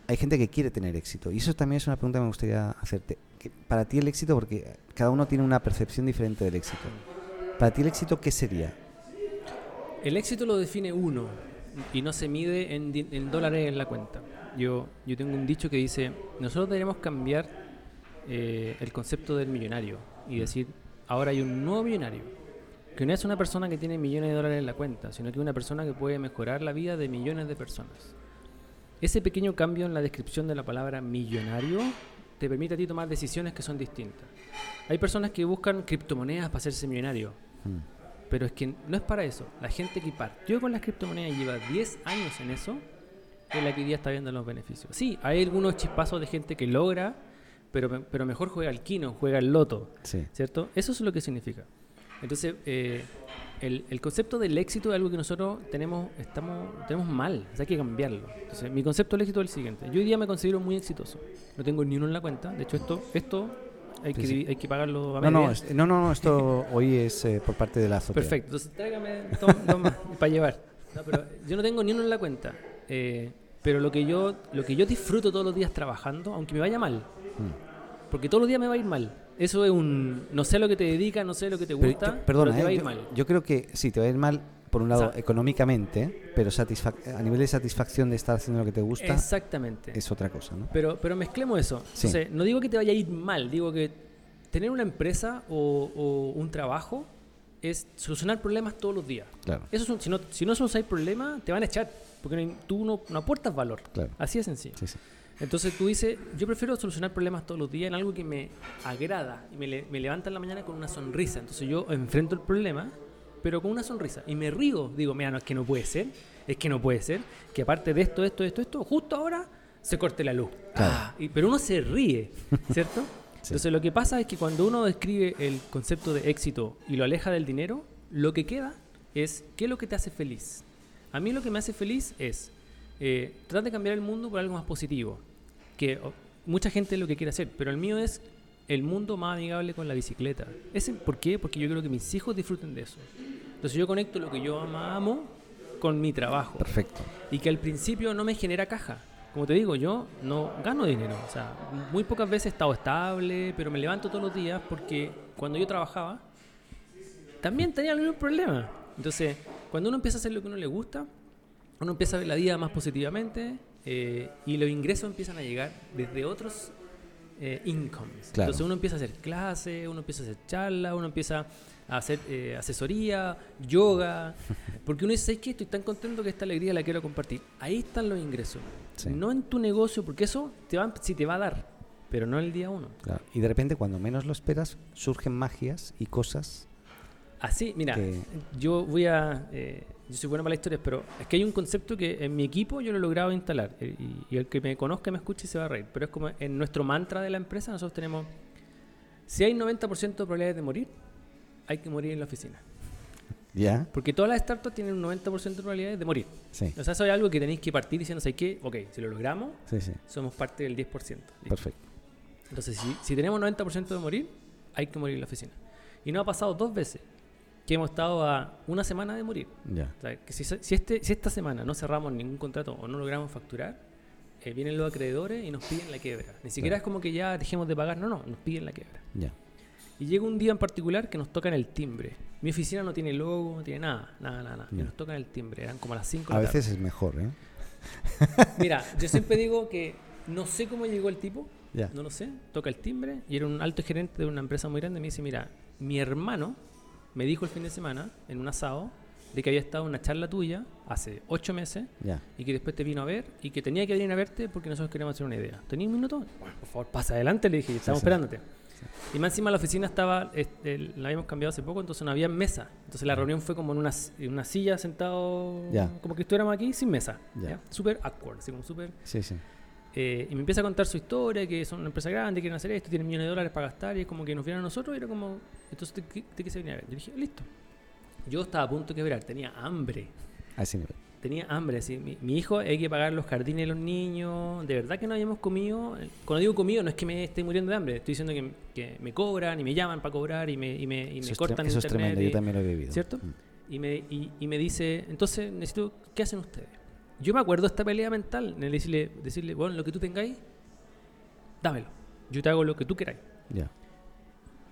Speaker 1: hay gente que quiere tener éxito. Y eso también es una pregunta que me gustaría hacerte. Para ti el éxito, porque cada uno tiene una percepción diferente del éxito. Para ti el éxito, ¿qué sería?
Speaker 2: El éxito lo define uno y no se mide en, en dólares en la cuenta. Yo, yo tengo un dicho que dice, nosotros deberíamos cambiar eh, el concepto del millonario y decir, ahora hay un nuevo millonario, que no es una persona que tiene millones de dólares en la cuenta, sino que es una persona que puede mejorar la vida de millones de personas. Ese pequeño cambio en la descripción de la palabra millonario te permite a ti tomar decisiones que son distintas. Hay personas que buscan criptomonedas para hacerse millonario.
Speaker 1: Mm.
Speaker 2: Pero es que no es para eso. La gente que partió con las criptomonedas y lleva 10 años en eso, es la que hoy día está viendo los beneficios. Sí, hay algunos chispazos de gente que logra, pero, pero mejor juega al kino, juega al loto,
Speaker 1: Sí.
Speaker 2: ¿cierto? Eso es lo que significa. Entonces, eh, el, el concepto del éxito es algo que nosotros tenemos, estamos, tenemos mal, o sea, hay que cambiarlo. Entonces, mi concepto del éxito es el siguiente. Yo hoy día me considero muy exitoso. No tengo ni uno en la cuenta. De hecho, esto, esto hay, que, hay que pagarlo a
Speaker 1: No, no,
Speaker 2: medias.
Speaker 1: es- no, no, no, esto hoy es eh, por parte de la azotea.
Speaker 2: Perfecto, entonces tráigame para llevar. No, pero yo no tengo ni uno en la cuenta. eh, pero lo que yo lo que yo disfruto todos los días trabajando, aunque me vaya mal,
Speaker 1: Mm.
Speaker 2: porque todos los días me va a ir mal. Eso es un no sé lo que te dedica, no sé lo que te
Speaker 1: Pero
Speaker 2: gusta,
Speaker 1: yo- perdona,
Speaker 2: pero te va a
Speaker 1: eh,
Speaker 2: ir
Speaker 1: yo,
Speaker 2: mal.
Speaker 1: yo creo que sí, te va a ir mal por un lado
Speaker 2: sea-
Speaker 1: económicamente, pero a nivel de satisfacción de estar haciendo lo que te gusta
Speaker 2: Exactamente.
Speaker 1: es otra cosa, ¿no?
Speaker 2: Pero, pero mezclemos eso.
Speaker 1: Sí.
Speaker 2: Entonces, no digo que te vaya a ir mal, digo que tener una empresa o, o un trabajo es solucionar problemas todos los días.
Speaker 1: Claro,
Speaker 2: Eso es un- si, no, si no solucionáis problemas, te van a echar, porque no tú no, no aportas valor.
Speaker 1: claro.
Speaker 2: Así de sencillo.
Speaker 1: Sí, sí.
Speaker 2: Entonces tú dices, yo prefiero solucionar problemas todos los días en algo que me agrada y me, me levanta en la mañana con una sonrisa. Entonces yo enfrento el problema, pero con una sonrisa. Y me río. Digo, mira, no es que no puede ser, es que no puede ser, que aparte de esto, esto, esto, esto, justo ahora se corte la luz.
Speaker 1: Claro.
Speaker 2: Ah, y- pero uno se ríe, ¿cierto?
Speaker 1: Sí.
Speaker 2: Entonces lo que pasa es que cuando uno describe el concepto de éxito y lo aleja del dinero, lo que queda es qué es lo que te hace feliz. A mí lo que me hace feliz es eh, tratar de cambiar el mundo por algo más positivo. Que oh, mucha gente lo que quiere hacer, pero el mío es el mundo más amigable con la bicicleta. Ese, ¿Por qué? Porque yo quiero que mis hijos disfruten de eso. Entonces yo conecto lo que yo más amo con mi trabajo
Speaker 1: Perfecto.
Speaker 2: y que al principio no me genera caja. Como te digo, yo no gano dinero. O sea, muy pocas veces he estado estable, pero me levanto todos los días porque cuando yo trabajaba también tenía el mismo problema. Entonces, cuando uno empieza a hacer lo que uno le gusta, uno empieza a ver la vida más positivamente eh, y los ingresos empiezan a llegar desde otros eh, incomes.
Speaker 1: Claro.
Speaker 2: Entonces uno empieza a hacer clases, uno empieza a hacer charlas, uno empieza a hacer eh, asesoría, yoga, porque uno dice, ¿sabes qué? Estoy tan contento que esta alegría la quiero compartir. Ahí están los ingresos.
Speaker 1: Sí.
Speaker 2: No en tu negocio, porque eso te va, sí te va a dar, pero no el día uno.
Speaker 1: Claro. Y de repente, cuando menos lo esperas, surgen magias y cosas.
Speaker 2: Así, mira,
Speaker 1: que-
Speaker 2: yo voy a. eh, yo soy bueno para las historias, pero es que hay un concepto que en mi equipo yo lo he logrado instalar. Y, y el que me conozca, me escuche y se va a reír. Pero es como en nuestro mantra de la empresa, nosotros tenemos. Si hay 90% de probabilidades de morir, hay que morir en la oficina.
Speaker 1: ¿Ya?
Speaker 2: Porque todas las startups tienen un 90% de probabilidades de morir.
Speaker 1: Sí.
Speaker 2: O sea, eso es algo que tenéis que partir diciendo, ¿sabes qué? Ok, si lo logramos,
Speaker 1: Sí, sí.
Speaker 2: somos parte del 10%. Listo.
Speaker 1: Perfecto.
Speaker 2: Entonces, si, si tenemos 90% de morir, hay que morir en la oficina. Y no ha pasado dos veces que hemos estado a una semana de morir.
Speaker 1: Ya.
Speaker 2: O sea, que si, si este, si esta semana no cerramos ningún contrato o no logramos facturar, eh, vienen los acreedores y nos piden la quiebra. Ni siquiera es como que ya dejemos de pagar, no, no, nos piden la quiebra.
Speaker 1: Ya.
Speaker 2: Y llega un día en particular que nos tocan el timbre. Mi oficina no tiene logo, no tiene nada, nada, nada. nada. Y nos tocan el timbre, eran como las 5
Speaker 1: A veces es mejor, ¿eh?
Speaker 2: Mira, yo siempre digo que no sé cómo llegó el tipo,
Speaker 1: Ya.
Speaker 2: no lo sé, toca el timbre y era un alto gerente de una empresa muy grande. Me dice: Mira, mi hermano me dijo el fin de semana en un asado de que había estado en una charla tuya hace ocho meses y que después te vino a ver y que tenía que venir a verte porque nosotros queríamos hacer una idea. ¿Tenías un minuto? Bueno, por favor, pasa adelante, le dije, estamos
Speaker 1: sí.
Speaker 2: esperándote. Y más encima la oficina estaba, este, la habíamos cambiado hace poco, entonces no había mesa. Entonces la reunión fue como en una, en una silla sentado, como que estuviéramos aquí sin mesa.
Speaker 1: ¿ya?
Speaker 2: Súper awkward, así como súper...
Speaker 1: Sí, sí.
Speaker 2: Eh, y me empieza a contar su historia, que son una empresa grande, quieren hacer esto, tienen millones de dólares para gastar, y es como que nos vieron a nosotros, y era como, entonces, ¿de qué, de qué se venía a ver? Yo dije, listo. Yo estaba a punto de quebrar, tenía hambre,
Speaker 1: A ese nivel.
Speaker 2: tenía hambre, así, mi, mi hijo hay que pagar los jardines de los niños, de verdad que no habíamos comido, cuando digo comido no es que me esté muriendo de hambre, estoy diciendo que, que me cobran y me llaman para cobrar y me, y me, y me
Speaker 1: Eso, es,
Speaker 2: cortan
Speaker 1: eso es
Speaker 2: internet
Speaker 1: tremendo,
Speaker 2: y-
Speaker 1: yo también lo he vivido.
Speaker 2: ¿Cierto?
Speaker 1: Mm.
Speaker 2: y me, y, y me dice, entonces necesito, ¿qué hacen ustedes? Yo me acuerdo de esta pelea mental, en el decirle, decirle, bueno, lo que tú tengáis, dámelo. Yo te hago lo que tú queráis.
Speaker 1: Ya.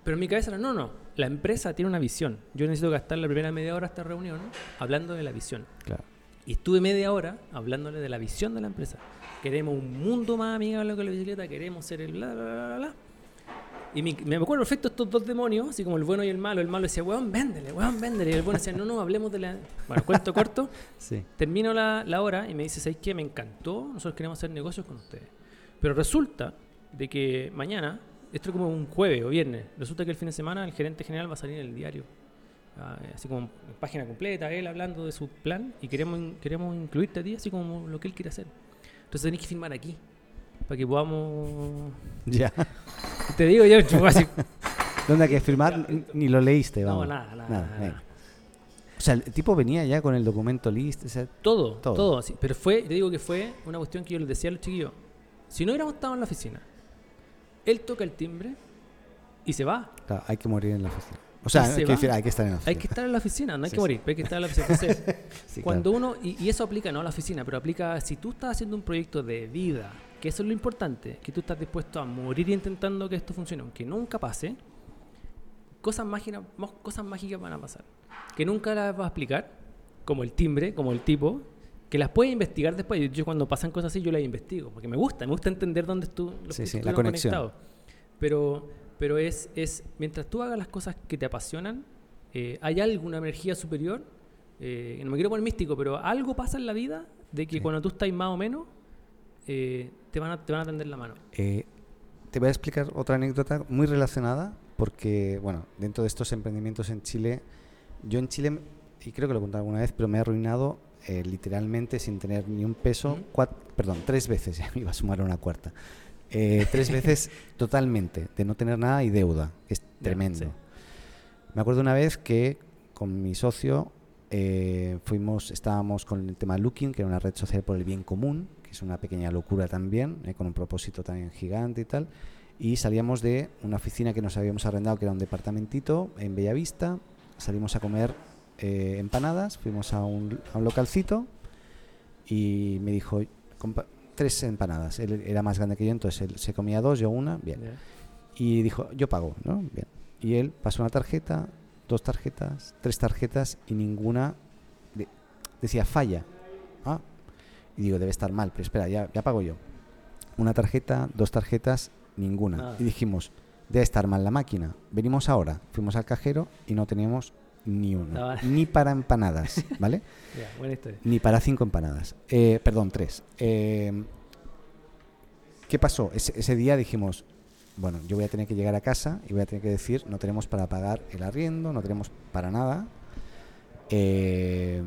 Speaker 2: Pero en mi cabeza era, no, no, la empresa tiene una visión. Yo necesito gastar la primera media hora de esta reunión hablando de la visión.
Speaker 1: Claro.
Speaker 2: Y estuve media hora hablándole de la visión de la empresa. Queremos un mundo más amigable con la bicicleta, queremos ser el bla, bla, bla, bla, bla. Y mi- me acuerdo perfecto estos dos demonios, así como el bueno y el malo. El malo decía, weón, véndele, weón, véndele. Y el bueno decía, no, no, hablemos de la... Bueno, cuento corto.
Speaker 1: Sí.
Speaker 2: Termino la, la hora y me dice, ¿sabes qué? Me encantó, nosotros queremos hacer negocios con ustedes. Pero resulta de que mañana, esto es como un jueves o viernes, resulta que el fin de semana el gerente general va a salir en el diario. Ah, así como en página completa, él hablando de su plan y queremos, queremos incluirte a ti así como lo que él quiere hacer. Entonces tenés que firmar aquí para que podamos...
Speaker 1: Ya.
Speaker 2: Te digo yo, así...
Speaker 1: ¿Dónde hay que firmar? Ni- lo leíste,
Speaker 2: No,
Speaker 1: vamos.
Speaker 2: nada, nada, nada.
Speaker 1: venga. O sea, el tipo venía ya con el documento listo. o sea,
Speaker 2: Todo,
Speaker 1: Todo.
Speaker 2: todo. así. Pero fue, te digo que fue una cuestión que yo les decía a los chiquillos. Si no hubiéramos estado en la oficina, él toca el timbre y se va.
Speaker 1: claro, hay que morir en la oficina. O sea,
Speaker 2: se
Speaker 1: hay que, decir, hay que estar en la oficina.
Speaker 2: Hay que estar en la oficina, no hay
Speaker 1: Sí,
Speaker 2: que
Speaker 1: sí.
Speaker 2: morir, pero hay que estar en la oficina. Entonces,
Speaker 1: Sí,
Speaker 2: cuando
Speaker 1: claro.
Speaker 2: uno, y, y eso aplica no a la oficina, pero aplica si tú estás haciendo un proyecto de vida, que eso es lo importante, que tú estás dispuesto a morir intentando que esto funcione, aunque nunca pase, cosas mágicas, cosas mágicas van a pasar, que nunca las vas a explicar, como el timbre, como el tipo, que las puedes investigar después. Yo cuando pasan cosas así, yo las investigo, porque me gusta, me gusta entender dónde los
Speaker 1: Sí, sí, la conexión.
Speaker 2: conectados. Pero, pero es, es, mientras tú hagas las cosas que te apasionan, eh, hay alguna energía superior, eh, no me quiero poner místico, pero algo pasa en la vida de que
Speaker 1: Sí.
Speaker 2: cuando tú estás más o menos, eh, te, van a, te van a tender la mano.
Speaker 1: Eh, te voy a explicar otra anécdota muy relacionada, porque, bueno, dentro de estos emprendimientos en Chile, yo en Chile, y creo que lo he contado alguna vez, pero me he arruinado eh, literalmente sin tener ni un peso,
Speaker 2: Ujú.
Speaker 1: cuat- perdón, tres veces, ya me iba a sumar una cuarta. Eh, tres veces totalmente, de no tener nada y deuda, es tremendo.
Speaker 2: sí.
Speaker 1: Me acuerdo una vez que con mi socio eh, fuimos, estábamos con el tema Looking, que era una red social por el bien común, que es una pequeña locura también, eh, con un propósito también gigante y tal. Y salíamos de una oficina que nos habíamos arrendado, que era un departamentito en Bellavista. Salimos a comer eh, empanadas, fuimos a un, a un localcito y me dijo, "Compa- tres empanadas. Él era más grande que yo, entonces él se comía dos, yo una, bien. Y dijo, yo pago, ¿no? Bien. Y él pasó una tarjeta, dos tarjetas, tres tarjetas y ninguna decía falla. Ah, y digo, debe estar mal, pero espera, ya, ya pago yo. Una tarjeta, dos tarjetas, ninguna.
Speaker 2: Ah.
Speaker 1: Y dijimos, debe estar mal la máquina. Venimos ahora, fuimos al cajero y no teníamos ni uno.
Speaker 2: Ah, vale.
Speaker 1: Ni para empanadas, ¿vale?
Speaker 2: Ya, buena historia.
Speaker 1: Ni para cinco empanadas. Eh, perdón, tres. Eh, ¿Qué pasó? Ese, ese día dijimos, bueno, yo voy a tener que llegar a casa y voy a tener que decir, no tenemos para pagar el arriendo, no tenemos para nada. Eh,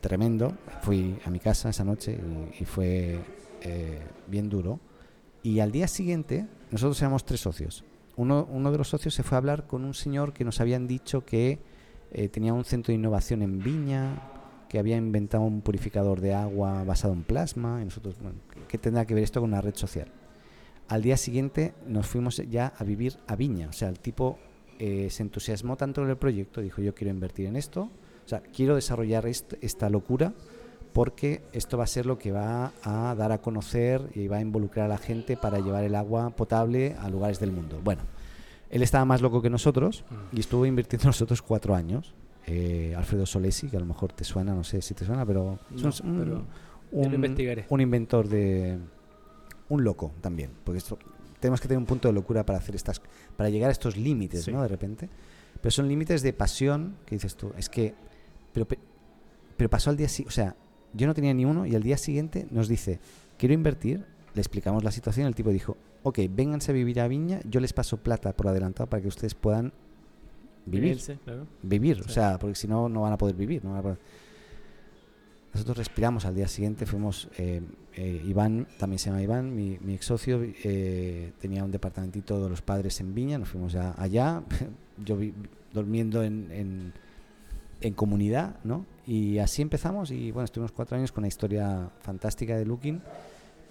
Speaker 1: tremendo. Fui a mi casa esa noche y, y fue eh, bien duro. Y al día siguiente, nosotros éramos tres socios. Uno, uno de los socios se fue a hablar con un señor que nos habían dicho que eh, tenía un centro de innovación en Viña, que había inventado un purificador de agua basado en plasma. Y nosotros, bueno, ¿qué- ¿qué tendrá que ver esto con una red social? Al día siguiente nos fuimos ya a vivir a Viña. O sea, el tipo eh, se entusiasmó tanto en el proyecto, dijo yo quiero invertir en esto, o sea, quiero desarrollar est- esta locura porque esto va a ser lo que va a dar a conocer y va a involucrar a la gente para llevar el agua potable a lugares del mundo. Bueno, él estaba más loco que nosotros y estuvo invirtiendo nosotros cuatro años. Eh, Alfredo Solesi, que a lo mejor te suena, no sé si te suena, pero es un-
Speaker 2: pero
Speaker 1: un,
Speaker 2: investigaré.
Speaker 1: inventor de un loco también, porque esto tenemos que tener un punto de locura para hacer estas para llegar a estos límites,
Speaker 2: Sí.
Speaker 1: ¿no? De repente. Pero son límites de pasión que dices tú, es que pero pe- pero pasó al día siguiente, o sea, yo no tenía ni uno y al día siguiente nos dice, "Quiero invertir." Le explicamos la situación, el tipo dijo, "Ok, vénganse a vivir a Viña, yo les paso plata por adelantado para que ustedes puedan vivir."
Speaker 2: Vivirse, claro.
Speaker 1: vivir, o sea, porque si no, no van a poder vivir. no van a poder- Nosotros respiramos al día siguiente, fuimos, eh, eh, Iván, también se llama Iván, mi, mi ex socio, eh, tenía un departamentito de los padres en Viña, nos fuimos ya allá, yo vi- durmiendo en, en, en comunidad, ¿no? Y así empezamos y bueno, estuvimos cuatro años con una historia fantástica de Looking,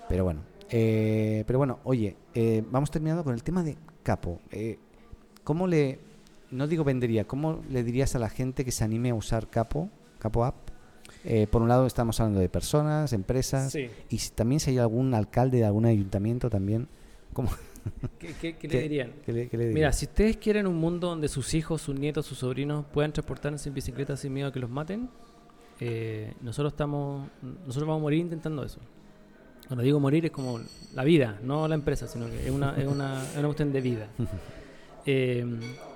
Speaker 1: pero bueno, eh, pero bueno, oye, eh, vamos terminando con el tema de Capo. Eh, ¿Cómo le, no digo vendería, cómo le dirías a la gente que se anime a usar Capo, Capo App? Eh, por un lado estamos hablando de personas, empresas,
Speaker 2: Sí.
Speaker 1: y si, también si hay algún alcalde de algún ayuntamiento también, ¿cómo,
Speaker 2: ¿Qué, qué- qué
Speaker 1: ¿Qué-
Speaker 2: le dirían?
Speaker 1: qué le, le
Speaker 2: Mira,
Speaker 1: dirías?
Speaker 2: si ustedes quieren un mundo donde sus hijos, sus nietos, sus sobrinos puedan transportarse en bicicleta sin miedo a que los maten, eh, nosotros estamos, nosotros vamos a morir intentando eso. Cuando digo morir es como la vida, no la empresa, sino que es una, es una, es una cuestión de vida. Eh,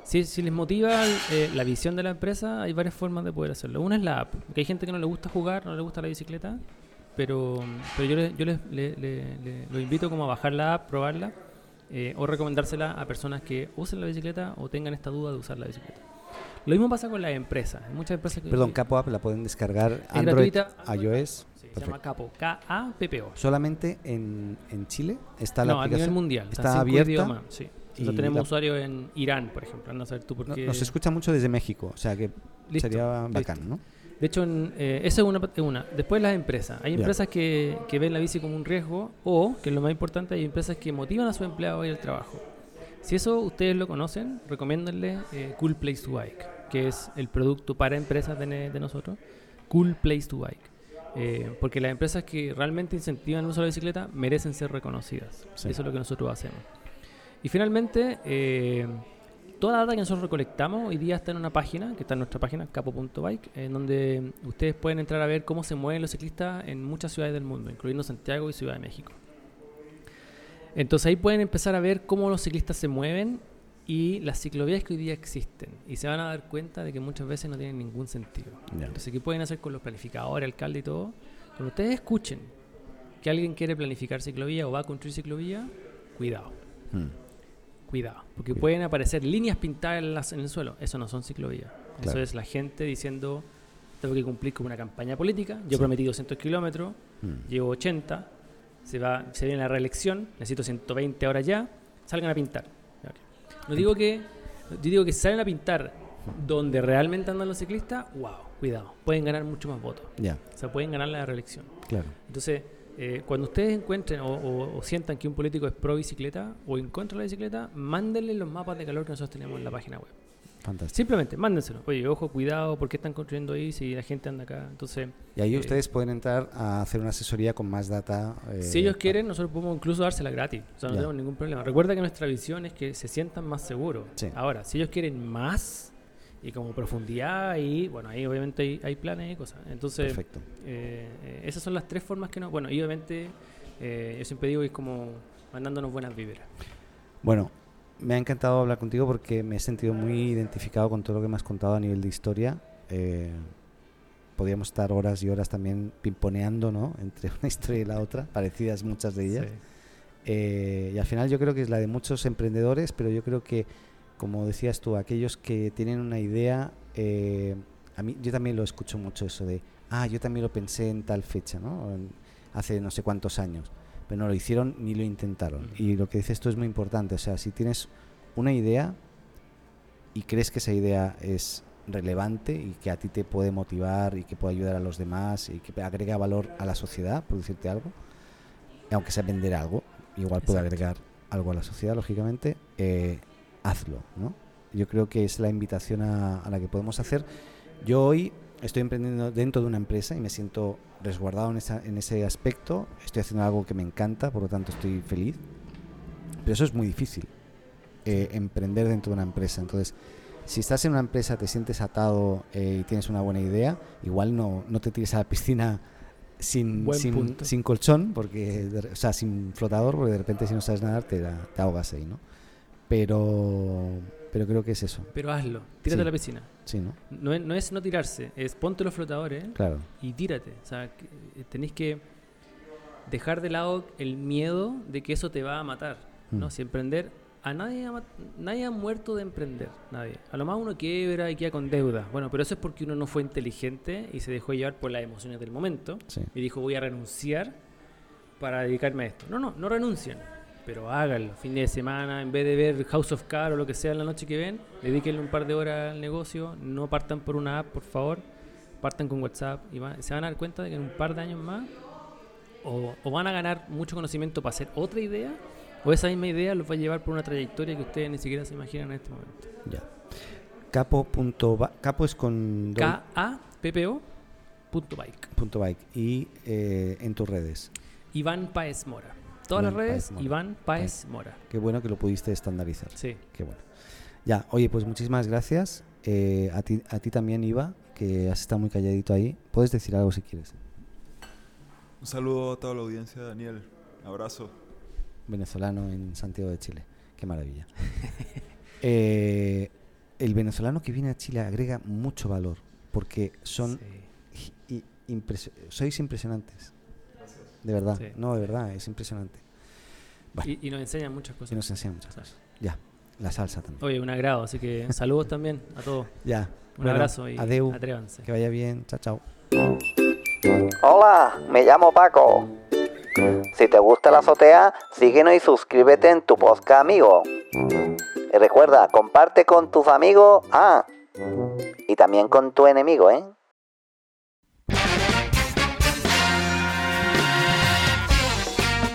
Speaker 2: si, si les motiva eh, la visión de la empresa, hay varias formas de poder hacerlo. Una es la app, porque hay gente que no le gusta jugar, no le gusta la bicicleta, pero, pero yo, le- yo les, le- le- le- los invito como a bajar la app, probarla, eh, o recomendársela a personas que usen la bicicleta o tengan esta duda de usar la bicicleta. Lo mismo pasa con las empresas. Muchas empresas que...
Speaker 1: Perdón, Capo App la pueden descargar
Speaker 2: es
Speaker 1: Android,
Speaker 2: gratuita.
Speaker 1: iOS.
Speaker 2: Sí, se llama Capo, K-A-P-P-O.
Speaker 1: Solamente en, en Chile está la
Speaker 2: No, a nivel
Speaker 1: aplicación.
Speaker 2: mundial.
Speaker 1: está
Speaker 2: cinco
Speaker 1: abierta
Speaker 2: idiomas, sí. Nosotros tenemos
Speaker 1: la-
Speaker 2: usuarios en Irán, por ejemplo. Anda a saber tú por qué.
Speaker 1: Nos escucha mucho desde México, o sea que
Speaker 2: Listo,
Speaker 1: sería
Speaker 2: listo.
Speaker 1: bacán, ¿no?
Speaker 2: De hecho, en, eh, esa es una, una. Después las empresas. Hay empresas que, que ven la bici como un riesgo o, que es lo más importante, hay empresas que motivan a sus empleados a ir al trabajo. Si eso ustedes lo conocen, recomiéndenle eh, Cool Place to Bike, que es el producto para empresas de, nosotros. Cool Place to Bike. Eh, porque las empresas que realmente incentivan el uso de la bicicleta merecen ser reconocidas.
Speaker 1: Sí.
Speaker 2: Eso es lo que nosotros hacemos. Y finalmente, eh, toda la data que nosotros recolectamos hoy día está en una página, que está en nuestra página, capo.bike, en donde ustedes pueden entrar a ver cómo se mueven los ciclistas en muchas ciudades del mundo, incluyendo Santiago y Ciudad de México. Entonces ahí pueden empezar a ver cómo los ciclistas se mueven y las ciclovías que hoy día existen. Y se van a dar cuenta de que muchas veces no tienen ningún sentido. Entonces, ¿qué pueden hacer con los planificadores, alcalde y todo? Cuando ustedes escuchen que alguien quiere planificar ciclovía o va a construir ciclovía, cuidado.
Speaker 1: Hmm.
Speaker 2: Cuidado, porque pueden aparecer líneas pintadas en, las- en el suelo. Eso no son ciclovías. Eso es la gente diciendo, tengo que cumplir con una campaña política. Yo
Speaker 1: Sí.
Speaker 2: prometí 200 kilómetros,
Speaker 1: Hmm.
Speaker 2: llevo 80, se, va, se viene la reelección, necesito 120 ahora ya, salgan a pintar. No digo que, yo digo que si salen a pintar donde realmente andan los ciclistas, wow, cuidado, pueden ganar mucho más votos.
Speaker 1: Ya,
Speaker 2: O sea, pueden ganar la reelección.
Speaker 1: claro.
Speaker 2: Entonces, eh, cuando ustedes encuentren o, o- o sientan que un político es pro bicicleta o en contra de la bicicleta, mándenle los mapas de calor que nosotros tenemos en la página web.
Speaker 1: Fantástico.
Speaker 2: Simplemente, mándenselo. Oye, ojo, cuidado, ¿por qué están construyendo ahí si la gente anda acá? Entonces,
Speaker 1: Y ahí
Speaker 2: eh,
Speaker 1: ustedes pueden entrar a hacer una asesoría con más data. eh,
Speaker 2: si ellos quieren, nosotros podemos incluso dársela gratis. O sea, no tenemos ningún problema. Recuerda que nuestra visión es que se sientan más seguros.
Speaker 1: Sí.
Speaker 2: Ahora, si ellos quieren más y como profundidad y bueno, ahí obviamente hay, hay planes y cosas. Entonces,
Speaker 1: Perfecto.
Speaker 2: eh, eh, esas son las tres formas que no... Bueno, y obviamente eh, yo siempre digo que es como mandándonos buenas vibras.
Speaker 1: Bueno, me ha encantado hablar contigo porque me he sentido muy identificado con todo lo que me has contado a nivel de historia. Eh, podríamos estar horas y horas también pimponeando, ¿no? Entre una historia y la otra, parecidas muchas de ellas.
Speaker 2: Sí.
Speaker 1: Eh, y al final yo creo que es la de muchos emprendedores, pero yo creo que, como decías tú, aquellos que tienen una idea, eh, a mí yo también lo escucho mucho eso de, ah, yo también lo pensé en tal fecha, ¿no? En- hace no sé cuántos años, pero no lo hicieron ni lo intentaron. Y lo que dices tú es muy importante, o sea, si tienes una idea y crees que esa idea es relevante y que a ti te puede motivar y que puede ayudar a los demás y que agrega valor a la sociedad, por decirte algo, aunque sea vender algo, igual puede
Speaker 2: Exacto.
Speaker 1: agregar algo a la sociedad, lógicamente, eh, hazlo, ¿no? Yo creo que es la invitación a, a la que podemos hacer. Yo hoy estoy emprendiendo dentro de una empresa y me siento resguardado en, esa- en ese aspecto. Estoy haciendo algo que me encanta, por lo tanto estoy feliz. Pero eso es muy difícil, eh, emprender dentro de una empresa. Entonces, si estás en una empresa, te sientes atado eh, y tienes una buena idea, igual no, no te tires a la piscina sin, sin, sin colchón, porque, o sea, sin flotador, porque de repente si no sabes nadar te, te ahogas ahí, ¿no? Pero, pero creo que es eso,
Speaker 2: Pero hazlo, tírate
Speaker 1: Sí.
Speaker 2: a la piscina.
Speaker 1: sí, ¿no?
Speaker 2: No es, no es no tirarse, es ponte los flotadores
Speaker 1: Claro,
Speaker 2: y tírate. O sea, eh, tenéis que dejar de lado el miedo de que eso te va a matar. ¿no?
Speaker 1: Mm.
Speaker 2: Si emprender, a nadie ha, nadie ha muerto de emprender, nadie. A lo más uno quiebra y queda con deuda. Bueno, pero eso es porque uno no fue inteligente y se dejó llevar por las emociones del momento
Speaker 1: sí.
Speaker 2: y dijo voy a renunciar para dedicarme a esto. No, no, no renuncien, pero háganlo. Fin de semana, en vez de ver House of Cards o lo que sea en la noche que ven, dedíquenle un par de horas al negocio. No partan por una app, por favor. Partan con WhatsApp y va- se van a dar cuenta de que en un par de años más o, o van a ganar mucho conocimiento para hacer otra idea o esa misma idea los va a llevar por una trayectoria que ustedes ni siquiera se imaginan en este momento.
Speaker 1: Ya. Capo. punto ba- Capo es con doble-
Speaker 2: K-A-P-P-O punto bike.
Speaker 1: punto bike y eh, en tus redes.
Speaker 2: Iván Paez Mora. Todas las
Speaker 1: Iván
Speaker 2: redes,
Speaker 1: Páez Mora.
Speaker 2: Iván Paez Mora.
Speaker 1: Qué bueno que lo pudiste estandarizar.
Speaker 2: Sí.
Speaker 1: Qué bueno. Ya, oye, pues muchísimas gracias. Eh, a, ti, a ti también, Iva, que has estado muy calladito ahí. Puedes decir algo si quieres.
Speaker 3: Un saludo a toda la audiencia, Daniel. Abrazo.
Speaker 1: Venezolano en Santiago de Chile. Qué maravilla. Eh, el venezolano que viene a Chile agrega mucho valor porque son
Speaker 2: Sí.
Speaker 1: impresio- sois impresionantes. De verdad,
Speaker 2: Sí.
Speaker 1: no, de verdad, es impresionante. Bueno,
Speaker 2: Y, y nos enseñan muchas
Speaker 1: y
Speaker 2: cosas.
Speaker 1: nos enseña muchas cosas. Ya, la salsa también.
Speaker 2: Oye, un agrado, así que saludos también a todos.
Speaker 1: Ya.
Speaker 2: Un
Speaker 1: bueno,
Speaker 2: abrazo y
Speaker 1: adeu,
Speaker 2: atrévanse.
Speaker 1: Que vaya bien. Chao, chao.
Speaker 4: Hola, me llamo Paco. Si te gusta la azotea, síguenos y suscríbete en tu podcast amigo. Y recuerda, comparte con tus amigos, ah, y también con tu enemigo, ¿eh?